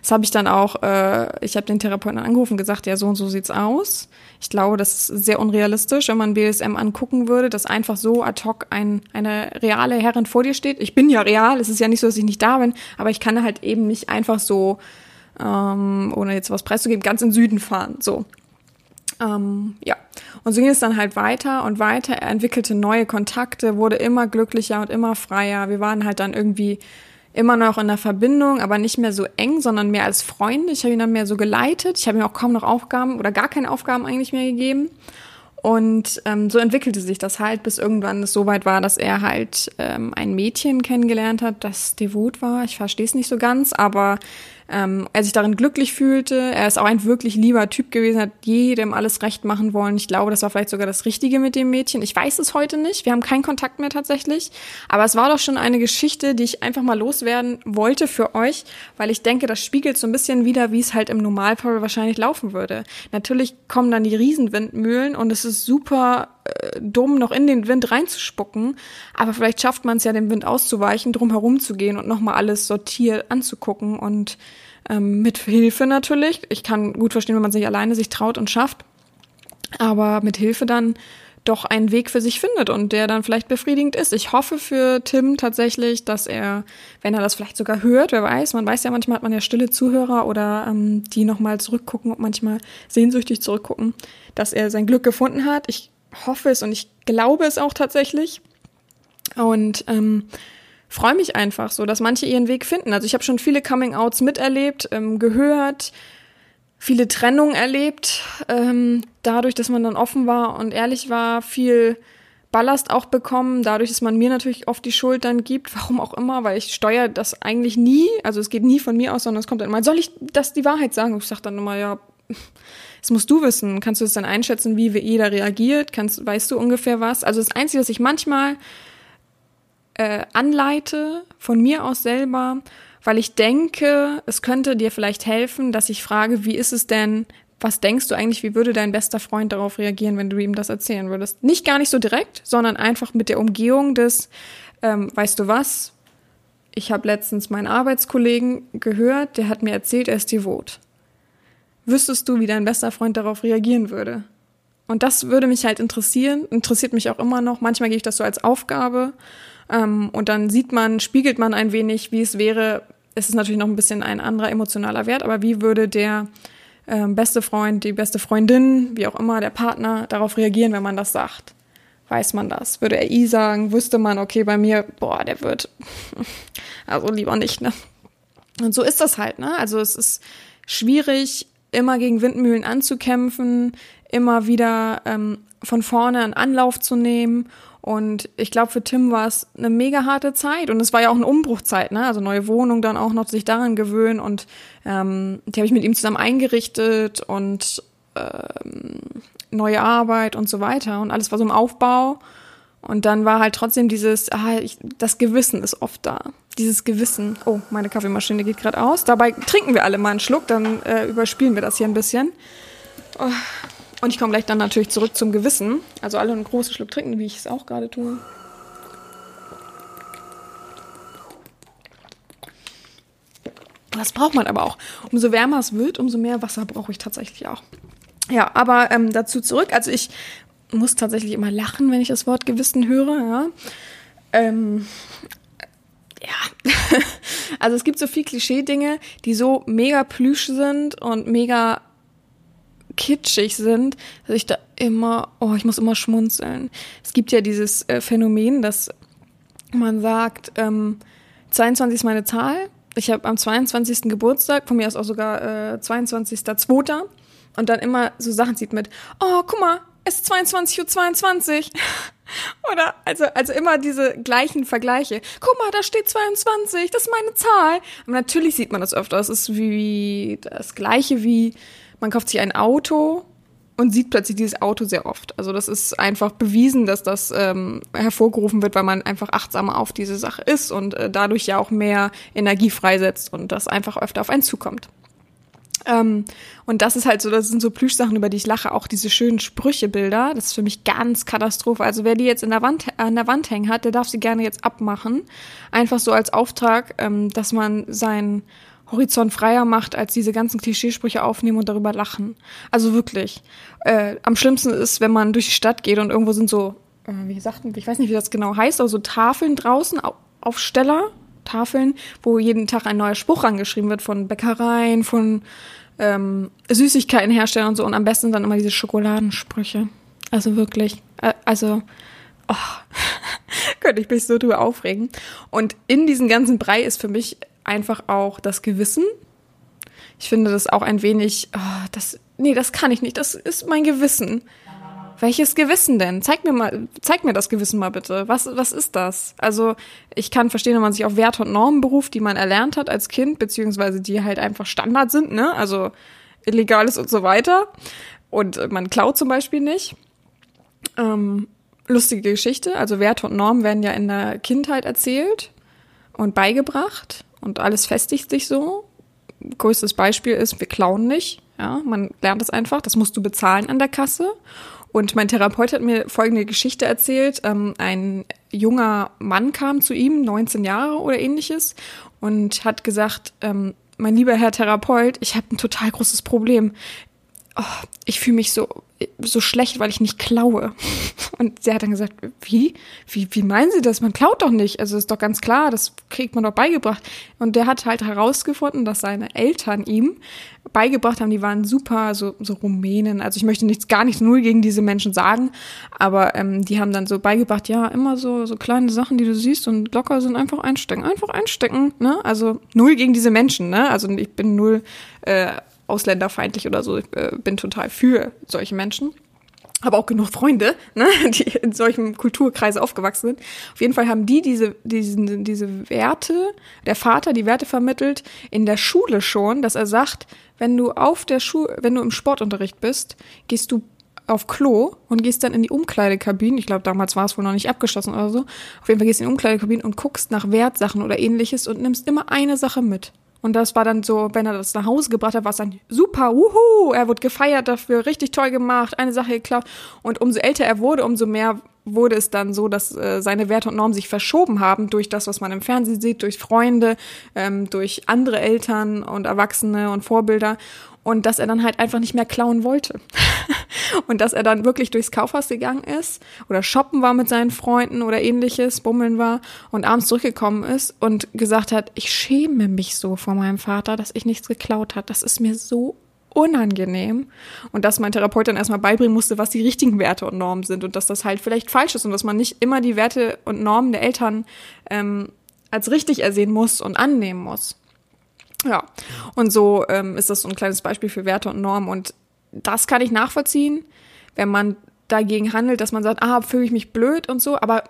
Das habe ich dann auch. Äh, ich habe den Therapeuten angerufen gesagt, ja so und so sieht's aus. Ich glaube, das ist sehr unrealistisch, wenn man BSM angucken würde, dass einfach so ad hoc ein, eine reale Herrin vor dir steht. Ich bin ja real. Es ist ja nicht so, dass ich nicht da bin, aber ich kann halt eben nicht einfach so ähm, ohne jetzt was preiszugeben, ganz in Süden fahren. So. Ähm, ja. Und so ging es dann halt weiter und weiter. Er entwickelte neue Kontakte, wurde immer glücklicher und immer freier. Wir waren halt dann irgendwie immer noch in der Verbindung, aber nicht mehr so eng, sondern mehr als Freunde. Ich habe ihn dann mehr so geleitet. Ich habe ihm auch kaum noch Aufgaben oder gar keine Aufgaben eigentlich mehr gegeben. Und ähm, so entwickelte sich das halt, bis irgendwann es so weit war, dass er halt ähm, ein Mädchen kennengelernt hat, das devot war. Ich verstehe es nicht so ganz, aber ähm, er sich darin glücklich fühlte. Er ist auch ein wirklich lieber Typ gewesen, hat jedem alles recht machen wollen. Ich glaube, das war vielleicht sogar das Richtige mit dem Mädchen. Ich weiß es heute nicht. Wir haben keinen Kontakt mehr tatsächlich. Aber es war doch schon eine Geschichte, die ich einfach mal loswerden wollte für euch, weil ich denke, das spiegelt so ein bisschen wieder, wie es halt im Normalfall wahrscheinlich laufen würde. Natürlich kommen dann die Riesenwindmühlen und es ist super äh, dumm, noch in den Wind reinzuspucken. Aber vielleicht schafft man es ja, dem Wind auszuweichen, drum herum zu gehen und nochmal alles sortiert anzugucken und ähm, mit Hilfe natürlich. Ich kann gut verstehen, wenn man sich alleine sich traut und schafft. Aber mit Hilfe dann doch einen Weg für sich findet und der dann vielleicht befriedigend ist. Ich hoffe für Tim tatsächlich, dass er, wenn er das vielleicht sogar hört, wer weiß, man weiß ja manchmal hat man ja stille Zuhörer oder ähm, die nochmal zurückgucken und manchmal sehnsüchtig zurückgucken, dass er sein Glück gefunden hat. Ich hoffe es und ich glaube es auch tatsächlich. Und ähm, freue mich einfach so, dass manche ihren Weg finden. Also ich habe schon viele Coming-outs miterlebt, ähm, gehört, viele Trennungen erlebt, ähm, dadurch, dass man dann offen war und ehrlich war, viel Ballast auch bekommen, dadurch, dass man mir natürlich oft die Schuld dann gibt, (laughs) warum auch immer, weil ich steuere das eigentlich nie, also es geht nie von mir aus, sondern es kommt dann immer, soll ich das die Wahrheit sagen? Und ich sage dann immer, ja, das musst du wissen. Kannst du es dann einschätzen, wie jeder reagiert? Kannst, weißt du ungefähr was? Also das Einzige, was ich manchmal äh, anleite, von mir aus selber, weil ich denke, es könnte dir vielleicht helfen, dass ich frage, wie ist es denn, was denkst du eigentlich, wie würde dein bester Freund darauf reagieren, wenn du ihm das erzählen würdest? Nicht gar nicht so direkt, sondern einfach mit der Umgehung des, ähm, weißt du was, ich habe letztens meinen Arbeitskollegen gehört, der hat mir erzählt, er ist devot wüsstest du, wie dein bester Freund darauf reagieren würde? Und das würde mich halt interessieren, interessiert mich auch immer noch. Manchmal gehe ich das so als Aufgabe ähm, und dann sieht man, spiegelt man ein wenig, wie es wäre. Es ist natürlich noch ein bisschen ein anderer emotionaler Wert, aber wie würde der ähm, beste Freund, die beste Freundin, wie auch immer, der Partner darauf reagieren, wenn man das sagt? Weiß man das? Würde er I sagen? Wüsste man, okay, bei mir, boah, der wird, (laughs) also lieber nicht, ne? Und so ist das halt, ne? Also es ist schwierig, immer gegen Windmühlen anzukämpfen, immer wieder ähm, von vorne einen Anlauf zu nehmen. Und ich glaube, für Tim war es eine mega harte Zeit und es war ja auch eine Umbruchzeit, ne? Also neue Wohnung dann auch noch sich daran gewöhnen und ähm, die habe ich mit ihm zusammen eingerichtet und ähm, neue Arbeit und so weiter und alles war so im Aufbau. Und dann war halt trotzdem dieses, ah, ich, das Gewissen ist oft da. Dieses Gewissen. Oh, meine Kaffeemaschine geht gerade aus. Dabei trinken wir alle mal einen Schluck, dann äh, überspielen wir das hier ein bisschen. Oh. Und ich komme gleich dann natürlich zurück zum Gewissen. Also alle einen großen Schluck trinken, wie ich es auch gerade tue. Das braucht man aber auch. Umso wärmer es wird, umso mehr Wasser brauche ich tatsächlich auch. Ja, aber ähm, dazu zurück. Also ich muss tatsächlich immer lachen, wenn ich das Wort Gewissen höre. Ja, ähm, ja. (laughs) also es gibt so viel Klischee-Dinge, die so mega plüsch sind und mega kitschig sind, dass ich da immer, oh, ich muss immer schmunzeln. Es gibt ja dieses äh, Phänomen, dass man sagt, ähm, 22 ist meine Zahl. Ich habe am 22. Geburtstag, von mir aus auch sogar äh, 22.02. Und dann immer so Sachen sieht mit, oh, guck mal, es ist 22.22 Uhr. 22. (laughs) Oder, also, also immer diese gleichen Vergleiche. Guck mal, da steht 22, das ist meine Zahl. Aber natürlich sieht man das öfter. Es ist wie das Gleiche wie, man kauft sich ein Auto und sieht plötzlich dieses Auto sehr oft. Also das ist einfach bewiesen, dass das ähm, hervorgerufen wird, weil man einfach achtsamer auf diese Sache ist und äh, dadurch ja auch mehr Energie freisetzt und das einfach öfter auf einen zukommt. Ähm, und das ist halt so, das sind so Plüschsachen, über die ich lache, auch diese schönen Sprüchebilder. Das ist für mich ganz Katastrophe. Also wer die jetzt in der Wand, an der Wand hängen hat, der darf sie gerne jetzt abmachen. Einfach so als Auftrag, ähm, dass man seinen Horizont freier macht, als diese ganzen Klischeesprüche aufnehmen und darüber lachen. Also wirklich. Äh, am schlimmsten ist, wenn man durch die Stadt geht und irgendwo sind so, äh, wie sagten, ich weiß nicht, wie das genau heißt, aber so Tafeln draußen, Aufsteller, Tafeln, wo jeden Tag ein neuer Spruch angeschrieben wird von Bäckereien, von ähm, Süßigkeitenherstellern und so und am besten dann immer diese Schokoladensprüche. Also wirklich, äh, also oh, (laughs) könnte ich mich so drüber aufregen. Und in diesem ganzen Brei ist für mich einfach auch das Gewissen. Ich finde das auch ein wenig, oh, das, nee, das kann ich nicht, das ist mein Gewissen. Welches Gewissen denn? Zeig mir mal, zeig mir das Gewissen mal bitte. Was, was ist das? Also, ich kann verstehen, wenn man sich auf Werte und Normen beruft, die man erlernt hat als Kind, beziehungsweise die halt einfach Standard sind, ne? Also, illegales und so weiter. Und man klaut zum Beispiel nicht. Ähm, lustige Geschichte. Also, Werte und Normen werden ja in der Kindheit erzählt und beigebracht und alles festigt sich so. Größtes Beispiel ist, wir klauen nicht. Ja, man lernt es einfach. Das musst du bezahlen an der Kasse. Und mein Therapeut hat mir folgende Geschichte erzählt. Ähm, ein junger Mann kam zu ihm, 19 Jahre oder ähnliches, und hat gesagt, ähm, mein lieber Herr Therapeut, ich habe ein total großes Problem. Oh, ich fühle mich so so schlecht, weil ich nicht klaue. Und sie hat dann gesagt, wie? Wie, wie meinen Sie das? Man klaut doch nicht. Also ist doch ganz klar, das kriegt man doch beigebracht. Und der hat halt herausgefunden, dass seine Eltern ihm beigebracht haben, die waren super, so, so Rumänen. Also ich möchte nichts, gar nichts null gegen diese Menschen sagen, aber ähm, die haben dann so beigebracht, ja, immer so, so kleine Sachen, die du siehst und locker sind, einfach einstecken. Einfach einstecken, ne? Also null gegen diese Menschen, ne? Also ich bin null äh, ausländerfeindlich oder so. Ich äh, bin total für solche Menschen. Aber auch genug Freunde, (laughs) ne, die in solchen Kulturkreisen aufgewachsen sind. Auf jeden Fall haben die diese, diesen, diese Werte, der Vater die Werte vermittelt in der Schule schon, dass er sagt, wenn du auf der Schule, wenn du im Sportunterricht bist, gehst du auf Klo und gehst dann in die Umkleidekabine. Ich glaube, damals war es wohl noch nicht abgeschlossen oder so. Auf jeden Fall gehst du in die Umkleidekabine und guckst nach Wertsachen oder ähnliches und nimmst immer eine Sache mit. Und das war dann so, wenn er das nach Hause gebracht hat, war es dann super, wuhu, er wurde gefeiert dafür, richtig toll gemacht, eine Sache geklaut. Und umso älter er wurde, umso mehr wurde es dann so, dass äh, seine Werte und Normen sich verschoben haben durch das, was man im Fernsehen sieht, durch Freunde, ähm, durch andere Eltern und Erwachsene und Vorbilder und dass er dann halt einfach nicht mehr klauen wollte. (laughs) und dass er dann wirklich durchs Kaufhaus gegangen ist oder shoppen war mit seinen Freunden oder ähnliches, bummeln war und abends zurückgekommen ist und gesagt hat, ich schäme mich so vor meinem Vater, dass ich nichts geklaut hat. Das ist mir so unangenehm und dass mein Therapeut dann erstmal beibringen musste, was die richtigen Werte und Normen sind und dass das halt vielleicht falsch ist und dass man nicht immer die Werte und Normen der Eltern ähm, als richtig ersehen muss und annehmen muss. Ja, und so ähm, ist das so ein kleines Beispiel für Werte und Normen. Und das kann ich nachvollziehen, wenn man dagegen handelt, dass man sagt, ah, fühle ich mich blöd und so, aber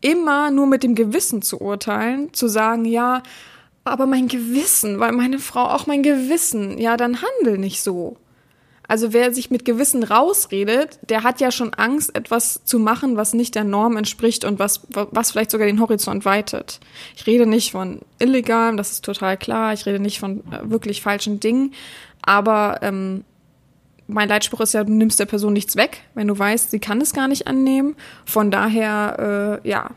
immer nur mit dem Gewissen zu urteilen, zu sagen, ja, aber mein Gewissen, weil meine Frau auch mein Gewissen, ja, dann handel nicht so. Also wer sich mit Gewissen rausredet, der hat ja schon Angst, etwas zu machen, was nicht der Norm entspricht und was, was vielleicht sogar den Horizont weitet. Ich rede nicht von illegalem, das ist total klar. Ich rede nicht von äh, wirklich falschen Dingen. Aber ähm, mein Leitspruch ist ja, du nimmst der Person nichts weg, wenn du weißt, sie kann es gar nicht annehmen. Von daher, äh, ja,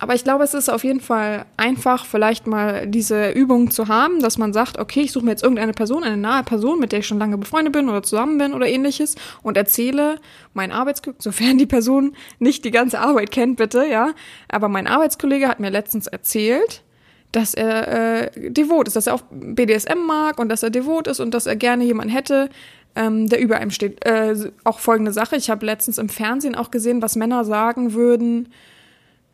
aber ich glaube, es ist auf jeden Fall einfach, vielleicht mal diese Übung zu haben, dass man sagt, okay, ich suche mir jetzt irgendeine Person, eine nahe Person, mit der ich schon lange befreundet bin oder zusammen bin oder ähnliches und erzähle mein Arbeitskollege, (laughs) sofern die Person nicht die ganze Arbeit kennt, bitte, ja. Aber mein Arbeitskollege hat mir letztens erzählt, dass er äh, devot ist, dass er auch BDSM mag und dass er devot ist und dass er gerne jemanden hätte, ähm, der über einem steht. Äh, auch folgende Sache, ich habe letztens im Fernsehen auch gesehen, was Männer sagen würden,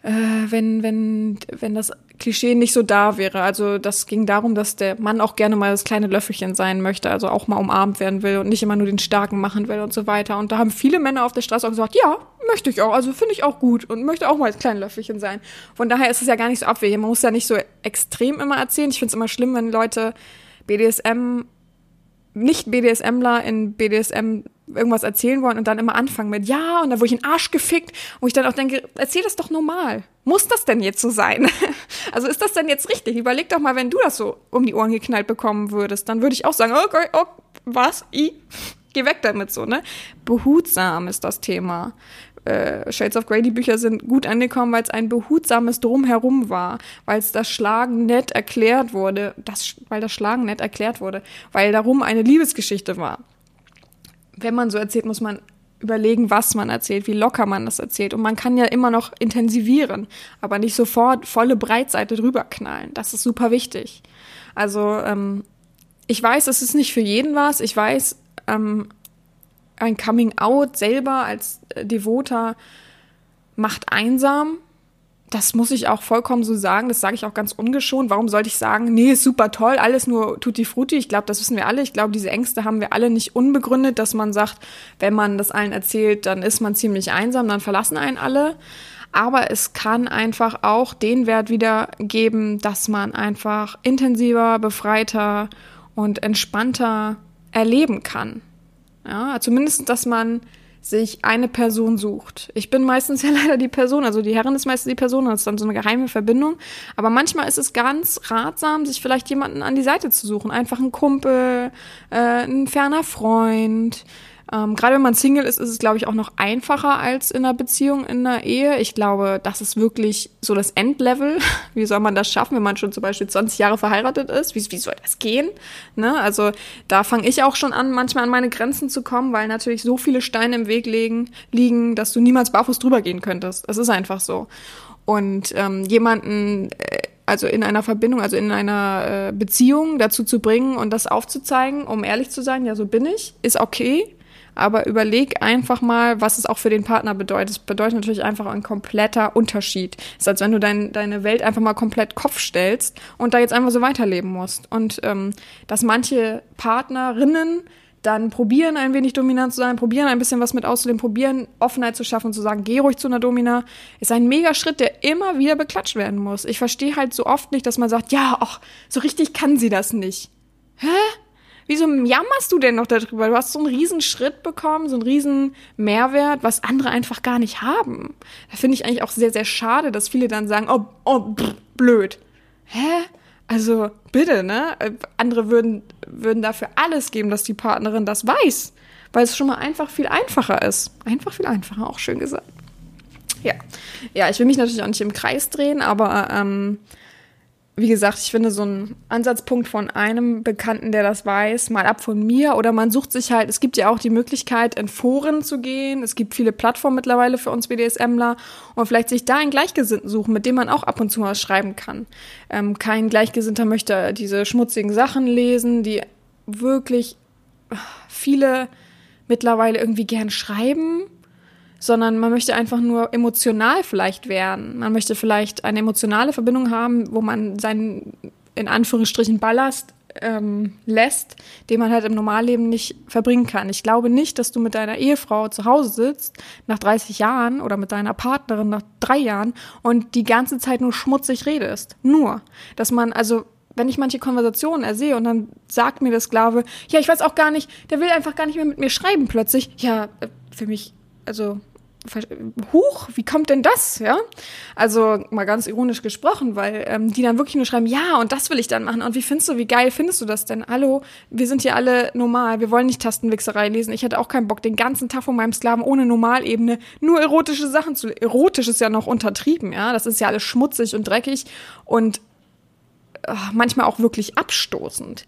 äh, wenn, wenn, wenn das Klischee nicht so da wäre. Also das ging darum, dass der Mann auch gerne mal das kleine Löffelchen sein möchte, also auch mal umarmt werden will und nicht immer nur den Starken machen will und so weiter. Und da haben viele Männer auf der Straße auch gesagt, ja, möchte ich auch, also finde ich auch gut und möchte auch mal das kleine Löffelchen sein. Von daher ist es ja gar nicht so abwegig. Man muss ja nicht so extrem immer erzählen. Ich finde es immer schlimm, wenn Leute BDSM nicht BDSMler in BDSM irgendwas erzählen wollen und dann immer anfangen mit ja und dann wurde ich in den Arsch gefickt, wo ich dann auch denke, erzähl das doch normal. Muss das denn jetzt so sein? (laughs) Also ist das denn jetzt richtig? Überleg doch mal, wenn du das so um die Ohren geknallt bekommen würdest, dann würde ich auch sagen, okay, oh, was? I? (laughs) Geh weg damit so, ne? Behutsam ist das Thema. Äh, Shades of Grey, die Bücher sind gut angekommen, weil es ein behutsames Drumherum war, weil es das Schlagen nett erklärt wurde, das, weil das Schlagen nett erklärt wurde, weil darum eine Liebesgeschichte war wenn man so erzählt, muss man überlegen, was man erzählt, wie locker man das erzählt. Und man kann ja immer noch intensivieren, aber nicht sofort volle Breitseite drüber knallen. Das ist super wichtig. Also ähm, ich weiß, es ist nicht für jeden was. Ich weiß, ähm, ein Coming Out selber als äh, Devoter macht einsam das muss ich auch vollkommen so sagen, das sage ich auch ganz ungeschont. Warum sollte ich sagen, nee, ist super toll, alles nur tutti frutti? Ich glaube, das wissen wir alle. Ich glaube, diese Ängste haben wir alle nicht unbegründet, dass man sagt, wenn man das allen erzählt, dann ist man ziemlich einsam, dann verlassen einen alle. Aber es kann einfach auch den Wert wiedergeben, dass man einfach intensiver, befreiter und entspannter erleben kann. Ja, zumindest, dass man sich eine Person sucht. Ich bin meistens (laughs) ja leider die Person, also die Herrin ist meistens die Person, das ist dann so eine geheime Verbindung. Aber manchmal ist es ganz ratsam, sich vielleicht jemanden an die Seite zu suchen. Einfach ein Kumpel, äh, ein ferner Freund, ähm, Gerade wenn man Single ist, ist es, glaube ich, auch noch einfacher als in einer Beziehung, in einer Ehe. Ich glaube, das ist wirklich so das Endlevel. (laughs) Wie soll man das schaffen, wenn man schon zum Beispiel 20 Jahre verheiratet ist? Wie, wie soll das gehen? Ne? Also da fange ich auch schon an, manchmal an meine Grenzen zu kommen, weil natürlich so viele Steine im Weg liegen, liegen dass du niemals barfuß drüber gehen könntest. Das ist einfach so. Und ähm, jemanden äh, also in einer Verbindung, also in einer äh, Beziehung dazu zu bringen und das aufzuzeigen, um ehrlich zu sein, ja, so bin ich, ist okay aber überleg einfach mal, was es auch für den Partner bedeutet. Es bedeutet natürlich einfach ein kompletter Unterschied. Es ist, als wenn du dein, deine Welt einfach mal komplett Kopf stellst und da jetzt einfach so weiterleben musst. Und ähm, dass manche Partnerinnen dann probieren, ein wenig dominant zu sein, probieren ein bisschen was mit auszuleben, probieren Offenheit zu schaffen und zu sagen, geh ruhig zu einer Domina, ist ein Megaschritt, der immer wieder beklatscht werden muss. Ich verstehe halt so oft nicht, dass man sagt, ja, ach, so richtig kann sie das nicht. Hä? Wieso jammerst du denn noch darüber? Du hast so einen riesen Schritt bekommen, so einen riesen Mehrwert, was andere einfach gar nicht haben. Da finde ich eigentlich auch sehr, sehr schade, dass viele dann sagen, oh, oh pff, blöd. Hä? Also bitte, ne? Andere würden, würden dafür alles geben, dass die Partnerin das weiß. Weil es schon mal einfach viel einfacher ist. Einfach viel einfacher, auch schön gesagt. Ja. Ja, ich will mich natürlich auch nicht im Kreis drehen, aber ähm, wie gesagt, ich finde so ein Ansatzpunkt von einem Bekannten, der das weiß, mal ab von mir oder man sucht sich halt, es gibt ja auch die Möglichkeit, in Foren zu gehen. Es gibt viele Plattformen mittlerweile für uns BDSMler und vielleicht sich da einen Gleichgesinnten suchen, mit dem man auch ab und zu mal schreiben kann. Ähm, kein Gleichgesinnter möchte diese schmutzigen Sachen lesen, die wirklich viele mittlerweile irgendwie gern schreiben sondern man möchte einfach nur emotional vielleicht werden. Man möchte vielleicht eine emotionale Verbindung haben, wo man seinen, in Anführungsstrichen, Ballast ähm, lässt, den man halt im Normalleben nicht verbringen kann. Ich glaube nicht, dass du mit deiner Ehefrau zu Hause sitzt nach 30 Jahren oder mit deiner Partnerin nach drei Jahren und die ganze Zeit nur schmutzig redest. Nur, dass man also wenn ich manche Konversationen ersehe und dann sagt mir der Sklave, ja, ich weiß auch gar nicht, der will einfach gar nicht mehr mit mir schreiben plötzlich. Ja, äh, für mich, also Huch, wie kommt denn das? Ja, also mal ganz ironisch gesprochen, weil ähm, die dann wirklich nur schreiben, ja, und das will ich dann machen. Und wie findest du, wie geil findest du das denn? Hallo, wir sind hier alle normal, wir wollen nicht Tastenwichserei lesen. Ich hätte auch keinen Bock, den ganzen Tag von meinem Sklaven ohne Normalebene nur erotische Sachen zu. Erotisch ist ja noch untertrieben, ja. Das ist ja alles schmutzig und dreckig und äh, manchmal auch wirklich abstoßend.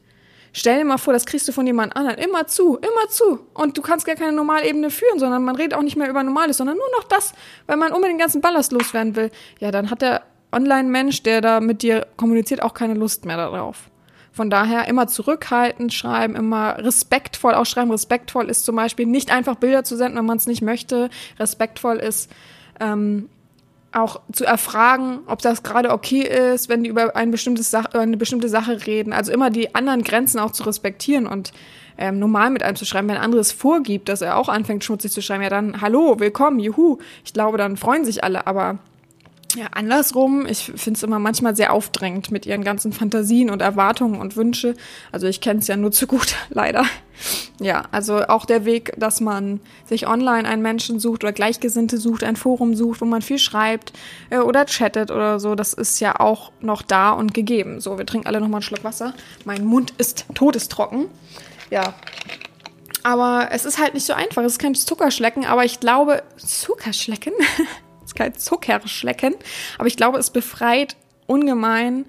Stell dir mal vor, das kriegst du von jemand anderen immer zu, immer zu. Und du kannst gar keine Normalebene führen, sondern man redet auch nicht mehr über Normales, sondern nur noch das, weil man unbedingt den ganzen Ballast loswerden will. Ja, dann hat der Online-Mensch, der da mit dir kommuniziert, auch keine Lust mehr darauf. Von daher immer zurückhaltend schreiben, immer respektvoll auch schreiben. Respektvoll ist zum Beispiel nicht einfach Bilder zu senden, wenn man es nicht möchte. Respektvoll ist ähm, auch zu erfragen, ob das gerade okay ist, wenn die über ein bestimmtes Sach eine bestimmte Sache reden. Also immer die anderen Grenzen auch zu respektieren und ähm, normal mit einem zu schreiben. Wenn ein anderes vorgibt, dass er auch anfängt, schmutzig zu schreiben, ja dann, hallo, willkommen, juhu. Ich glaube, dann freuen sich alle. Aber ja, andersrum, ich finde es immer manchmal sehr aufdrängend mit ihren ganzen Fantasien und Erwartungen und Wünsche. Also ich kenne es ja nur zu gut, (laughs) leider. Ja, also auch der Weg, dass man sich online einen Menschen sucht oder Gleichgesinnte sucht, ein Forum sucht, wo man viel schreibt äh, oder chattet oder so, das ist ja auch noch da und gegeben. So, wir trinken alle nochmal einen Schluck Wasser. Mein Mund ist todestrocken. Ja. Aber es ist halt nicht so einfach. Es ist kein Zuckerschlecken, aber ich glaube, Zuckerschlecken? (laughs) ist kein Zuckerschlecken, aber ich glaube, es befreit ungemein.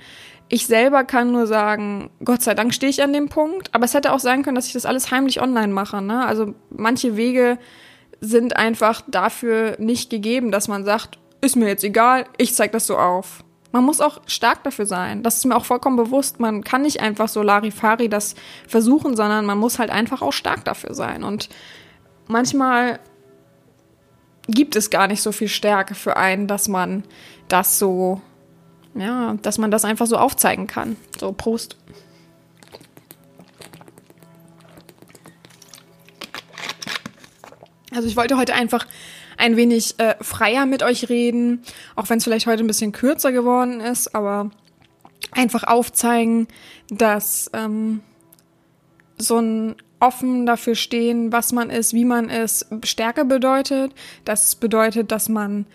Ich selber kann nur sagen, Gott sei Dank stehe ich an dem Punkt, aber es hätte auch sein können, dass ich das alles heimlich online mache. Ne? Also manche Wege sind einfach dafür nicht gegeben, dass man sagt, ist mir jetzt egal, ich zeig das so auf. Man muss auch stark dafür sein. Das ist mir auch vollkommen bewusst. Man kann nicht einfach so Larifari das versuchen, sondern man muss halt einfach auch stark dafür sein. Und manchmal gibt es gar nicht so viel Stärke für einen, dass man das so, ja, dass man das einfach so aufzeigen kann. So, Prost. Also ich wollte heute einfach ein wenig äh, freier mit euch reden, auch wenn es vielleicht heute ein bisschen kürzer geworden ist, aber einfach aufzeigen, dass ähm, so ein offen dafür stehen, was man ist, wie man ist, Stärke bedeutet. Das bedeutet, dass man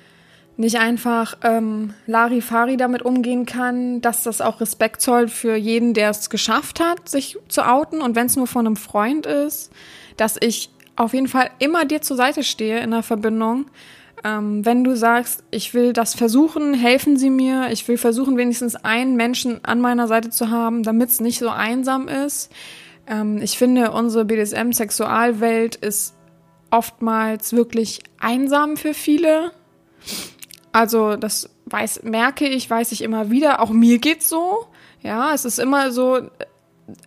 nicht einfach ähm, Larifari damit umgehen kann, dass das auch Respekt zollt für jeden, der es geschafft hat, sich zu outen und wenn es nur von einem Freund ist, dass ich auf jeden Fall immer dir zur Seite stehe in der Verbindung. Ähm, wenn du sagst, ich will das versuchen, helfen Sie mir, ich will versuchen, wenigstens einen Menschen an meiner Seite zu haben, damit es nicht so einsam ist, ähm, ich finde, unsere BDSM-Sexualwelt ist oftmals wirklich einsam für viele. Also das weiß, merke ich, weiß ich immer wieder. Auch mir geht's so. Ja, es ist immer so,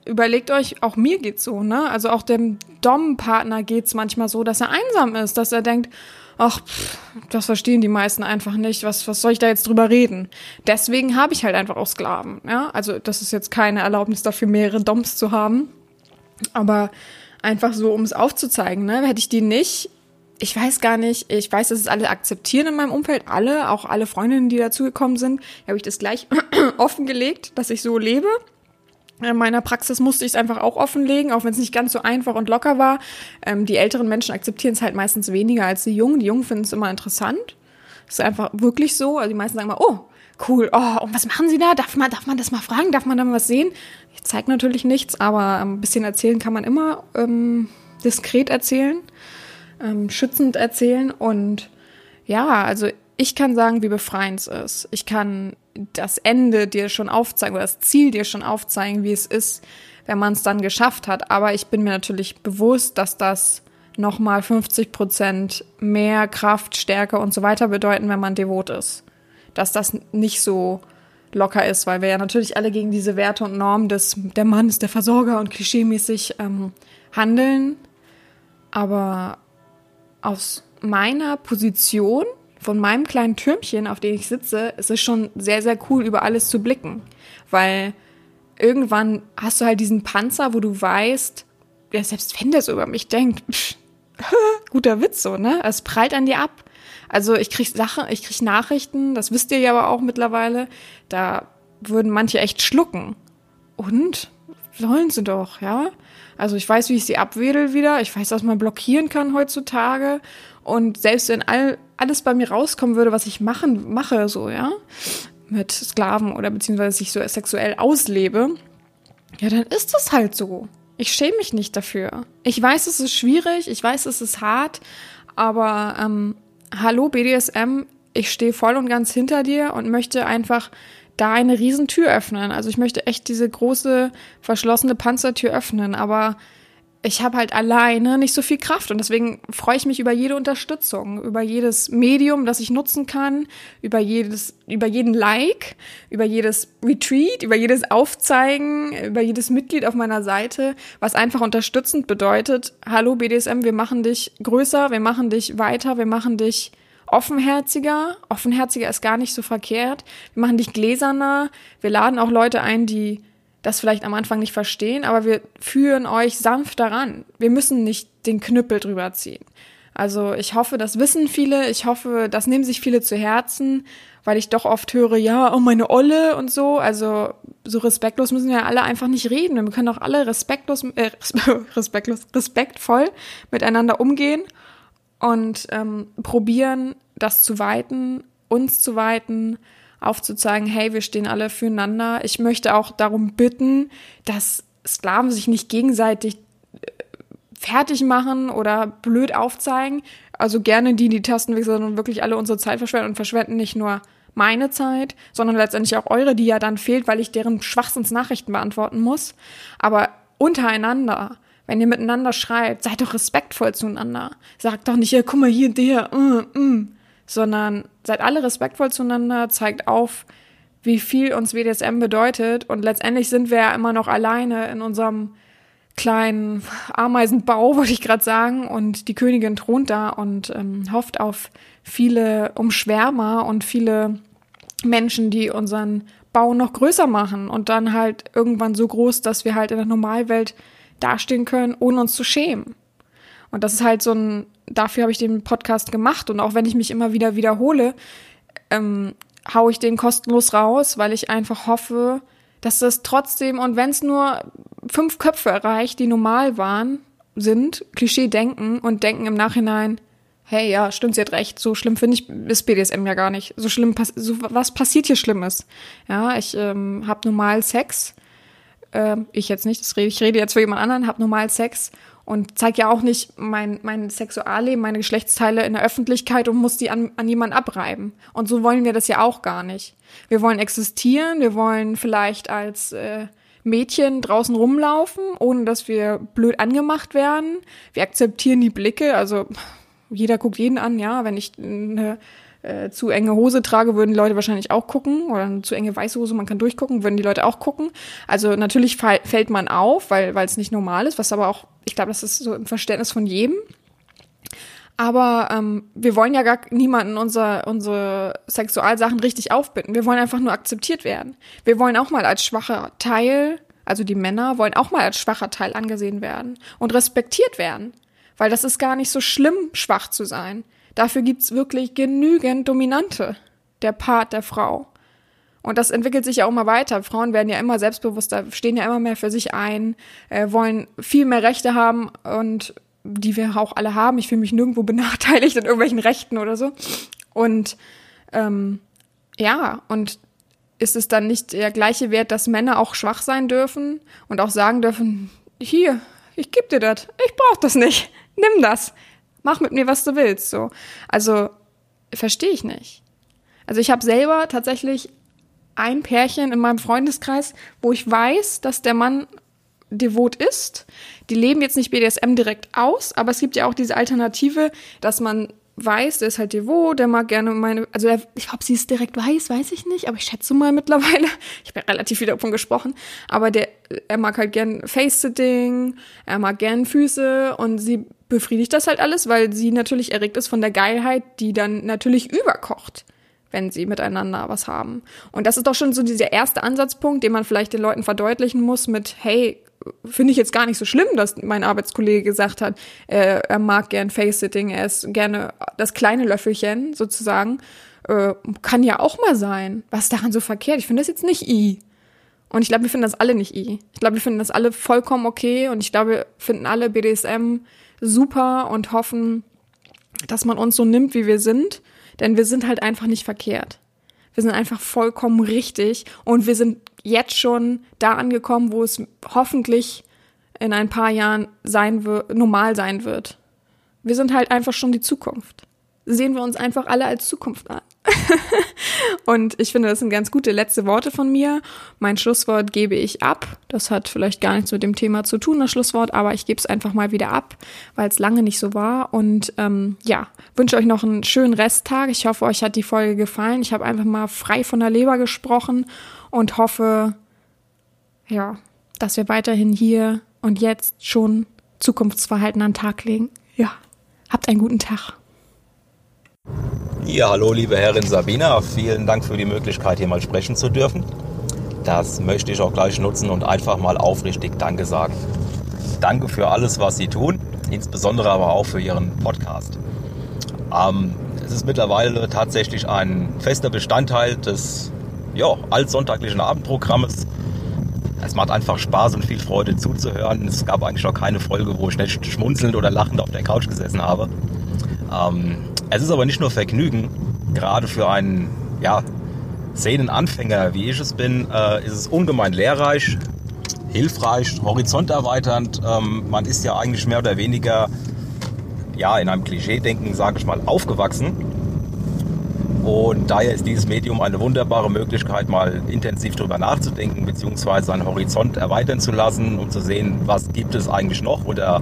überlegt euch, auch mir geht's so, ne? Also auch dem Dom-Partner geht's manchmal so, dass er einsam ist, dass er denkt, ach, pff, das verstehen die meisten einfach nicht. Was, was soll ich da jetzt drüber reden? Deswegen habe ich halt einfach auch Sklaven, ja? Also das ist jetzt keine Erlaubnis dafür, mehrere Doms zu haben. Aber einfach so, um es aufzuzeigen, ne? Hätte ich die nicht, ich weiß gar nicht, ich weiß, dass es alle akzeptieren in meinem Umfeld, alle, auch alle Freundinnen, die dazugekommen sind, habe ich das gleich (clears throat) offengelegt, dass ich so lebe. In meiner Praxis musste ich es einfach auch offenlegen, auch wenn es nicht ganz so einfach und locker war. Ähm, die älteren Menschen akzeptieren es halt meistens weniger als die Jungen. Die Jungen finden es immer interessant. Ist einfach wirklich so. Also die meisten sagen mal, oh, cool, oh, und was machen Sie da? Darf man, darf man das mal fragen? Darf man da mal was sehen? Ich zeige natürlich nichts, aber ein bisschen erzählen kann man immer ähm, diskret erzählen, ähm, schützend erzählen und ja, also ich kann sagen, wie befreiend es ist. Ich kann das Ende dir schon aufzeigen oder das Ziel dir schon aufzeigen, wie es ist, wenn man es dann geschafft hat. Aber ich bin mir natürlich bewusst, dass das nochmal 50 Prozent mehr Kraft, Stärke und so weiter bedeuten, wenn man devot ist dass das nicht so locker ist, weil wir ja natürlich alle gegen diese Werte und Normen des der Mann ist der Versorger und klischeemäßig ähm, handeln. Aber aus meiner Position, von meinem kleinen Türmchen, auf dem ich sitze, ist es schon sehr, sehr cool, über alles zu blicken. Weil irgendwann hast du halt diesen Panzer, wo du weißt, ja, selbst wenn der so über mich denkt, pff, (laughs) guter Witz so, ne? Es prallt an dir ab. Also ich krieg Sachen, ich krieg Nachrichten, das wisst ihr ja aber auch mittlerweile, da würden manche echt schlucken. Und sollen sie doch, ja? Also ich weiß, wie ich sie abwedel wieder. Ich weiß, dass man blockieren kann heutzutage. Und selbst wenn all, alles bei mir rauskommen würde, was ich machen, mache, so, ja, mit Sklaven oder beziehungsweise sich so sexuell auslebe, ja, dann ist das halt so. Ich schäme mich nicht dafür. Ich weiß, es ist schwierig, ich weiß, es ist hart, aber ähm, hallo BDSM, ich stehe voll und ganz hinter dir und möchte einfach da eine Riesentür öffnen. Also ich möchte echt diese große verschlossene Panzertür öffnen, aber ich habe halt alleine nicht so viel Kraft und deswegen freue ich mich über jede Unterstützung, über jedes Medium, das ich nutzen kann, über jedes, über jeden Like, über jedes Retreat, über jedes Aufzeigen, über jedes Mitglied auf meiner Seite, was einfach unterstützend bedeutet, hallo BDSM, wir machen dich größer, wir machen dich weiter, wir machen dich offenherziger. Offenherziger ist gar nicht so verkehrt. Wir machen dich gläserner. Wir laden auch Leute ein, die das vielleicht am Anfang nicht verstehen, aber wir führen euch sanft daran. Wir müssen nicht den Knüppel drüber ziehen. Also ich hoffe, das wissen viele. Ich hoffe, das nehmen sich viele zu Herzen, weil ich doch oft höre, ja, oh meine Olle und so. Also so respektlos müssen wir alle einfach nicht reden. Wir können auch alle respektlos, äh, (laughs) respektlos, respektvoll miteinander umgehen und ähm, probieren, das zu weiten, uns zu weiten, aufzuzeigen, hey, wir stehen alle füreinander. Ich möchte auch darum bitten, dass Sklaven sich nicht gegenseitig äh, fertig machen oder blöd aufzeigen. Also gerne die, die Tasten wechseln und wirklich alle unsere Zeit verschwenden und verschwenden nicht nur meine Zeit, sondern letztendlich auch eure, die ja dann fehlt, weil ich deren Schwachsinnsnachrichten beantworten muss. Aber untereinander wenn ihr miteinander schreibt, seid doch respektvoll zueinander. Sagt doch nicht, ja, guck mal hier, der, mm, mm, sondern seid alle respektvoll zueinander, zeigt auf, wie viel uns BDSM bedeutet und letztendlich sind wir ja immer noch alleine in unserem kleinen Ameisenbau, (laughs) wollte ich gerade sagen, und die Königin thront da und ähm, hofft auf viele Umschwärmer und viele Menschen, die unseren Bau noch größer machen und dann halt irgendwann so groß, dass wir halt in der Normalwelt dastehen können, ohne uns zu schämen. Und das ist halt so ein, dafür habe ich den Podcast gemacht. Und auch wenn ich mich immer wieder wiederhole, ähm, hau ich den kostenlos raus, weil ich einfach hoffe, dass das trotzdem, und wenn es nur fünf Köpfe erreicht, die normal waren, sind, Klischee denken und denken im Nachhinein, hey, ja, stimmt, sie hat recht, so schlimm finde ich ist BDSM ja gar nicht. So schlimm, so, was passiert hier Schlimmes? Ja, ich ähm, habe normal Sex äh, ich jetzt nicht, ich rede jetzt für jemand anderen, habe normal Sex und zeige ja auch nicht mein, mein Sexualleben, meine Geschlechtsteile in der Öffentlichkeit und muss die an, an jemanden abreiben. Und so wollen wir das ja auch gar nicht. Wir wollen existieren, wir wollen vielleicht als äh, Mädchen draußen rumlaufen, ohne dass wir blöd angemacht werden. Wir akzeptieren die Blicke, also jeder guckt jeden an, ja, wenn ich eine äh, zu enge Hose trage, würden die Leute wahrscheinlich auch gucken. Oder eine zu enge weiße Hose, man kann durchgucken, würden die Leute auch gucken. Also natürlich fällt man auf, weil es nicht normal ist, was aber auch, ich glaube, das ist so im Verständnis von jedem. Aber ähm, wir wollen ja gar niemanden unser, unsere Sexualsachen richtig aufbitten. Wir wollen einfach nur akzeptiert werden. Wir wollen auch mal als schwacher Teil, also die Männer wollen auch mal als schwacher Teil angesehen werden und respektiert werden. Weil das ist gar nicht so schlimm, schwach zu sein. Dafür gibt's wirklich genügend Dominante, der Part der Frau. Und das entwickelt sich ja auch mal weiter. Frauen werden ja immer selbstbewusster, stehen ja immer mehr für sich ein, äh, wollen viel mehr Rechte haben und die wir auch alle haben. Ich fühle mich nirgendwo (laughs) benachteiligt in irgendwelchen Rechten oder so. Und ähm, ja, und ist es dann nicht der gleiche Wert, dass Männer auch schwach sein dürfen und auch sagen dürfen, hier, ich geb dir das, ich brauch das nicht, nimm das mach mit mir, was du willst. So. Also verstehe ich nicht. Also ich habe selber tatsächlich ein Pärchen in meinem Freundeskreis, wo ich weiß, dass der Mann devot ist. Die leben jetzt nicht BDSM direkt aus, aber es gibt ja auch diese Alternative, dass man weiß, der ist halt devot, der mag gerne meine, also er, ich ob sie es direkt weiß, weiß ich nicht, aber ich schätze mal mittlerweile, (laughs) ich habe ja relativ viel davon gesprochen, aber der, er mag halt gern Face-Sitting, er mag gern Füße und sie befriedigt das halt alles, weil sie natürlich erregt ist von der Geilheit, die dann natürlich überkocht, wenn sie miteinander was haben. Und das ist doch schon so dieser erste Ansatzpunkt, den man vielleicht den Leuten verdeutlichen muss mit, hey, finde ich jetzt gar nicht so schlimm, dass mein Arbeitskollege gesagt hat, äh, er mag gern Face-Sitting, er ist gerne das kleine Löffelchen sozusagen. Äh, kann ja auch mal sein. Was ist daran so verkehrt? Ich finde das jetzt nicht i. Und ich glaube, wir finden das alle nicht i. Ich glaube, wir finden das alle vollkommen okay und ich glaube, wir finden alle BDSM super und hoffen, dass man uns so nimmt, wie wir sind. Denn wir sind halt einfach nicht verkehrt. Wir sind einfach vollkommen richtig und wir sind jetzt schon da angekommen, wo es hoffentlich in ein paar Jahren sein normal sein wird. Wir sind halt einfach schon die Zukunft. Sehen wir uns einfach alle als Zukunft an. (laughs) und ich finde, das sind ganz gute letzte Worte von mir. Mein Schlusswort gebe ich ab. Das hat vielleicht gar nichts mit dem Thema zu tun, das Schlusswort, aber ich gebe es einfach mal wieder ab, weil es lange nicht so war. Und ähm, ja, wünsche euch noch einen schönen Resttag. Ich hoffe, euch hat die Folge gefallen. Ich habe einfach mal frei von der Leber gesprochen und hoffe, ja, dass wir weiterhin hier und jetzt schon Zukunftsverhalten an den Tag legen. Ja, habt einen guten Tag. Ja, hallo liebe Herrin Sabina, vielen Dank für die Möglichkeit, hier mal sprechen zu dürfen. Das möchte ich auch gleich nutzen und einfach mal aufrichtig Danke sagen. Danke für alles, was Sie tun, insbesondere aber auch für Ihren Podcast. Ähm, es ist mittlerweile tatsächlich ein fester Bestandteil des ja, allsonntaglichen Abendprogrammes. Es macht einfach Spaß und viel Freude zuzuhören. Es gab eigentlich noch keine Folge, wo ich nicht schmunzelnd oder lachend auf der Couch gesessen habe. Ähm, es ist aber nicht nur Vergnügen, gerade für einen ja, Szenenanfänger, wie ich es bin, äh, ist es ungemein lehrreich, hilfreich, horizonterweiternd. Ähm, man ist ja eigentlich mehr oder weniger ja, in einem Klischee-Denken, sage ich mal, aufgewachsen. Und daher ist dieses Medium eine wunderbare Möglichkeit, mal intensiv darüber nachzudenken, beziehungsweise seinen Horizont erweitern zu lassen, um zu sehen, was gibt es eigentlich noch oder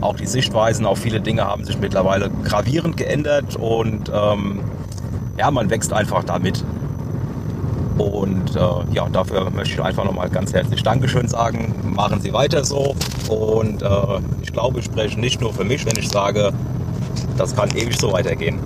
auch die Sichtweisen auf viele Dinge haben sich mittlerweile gravierend geändert und ähm, ja, man wächst einfach damit. Und äh, ja, dafür möchte ich einfach nochmal ganz herzlich Dankeschön sagen. Machen Sie weiter so. Und äh, ich glaube, ich spreche nicht nur für mich, wenn ich sage, das kann ewig so weitergehen.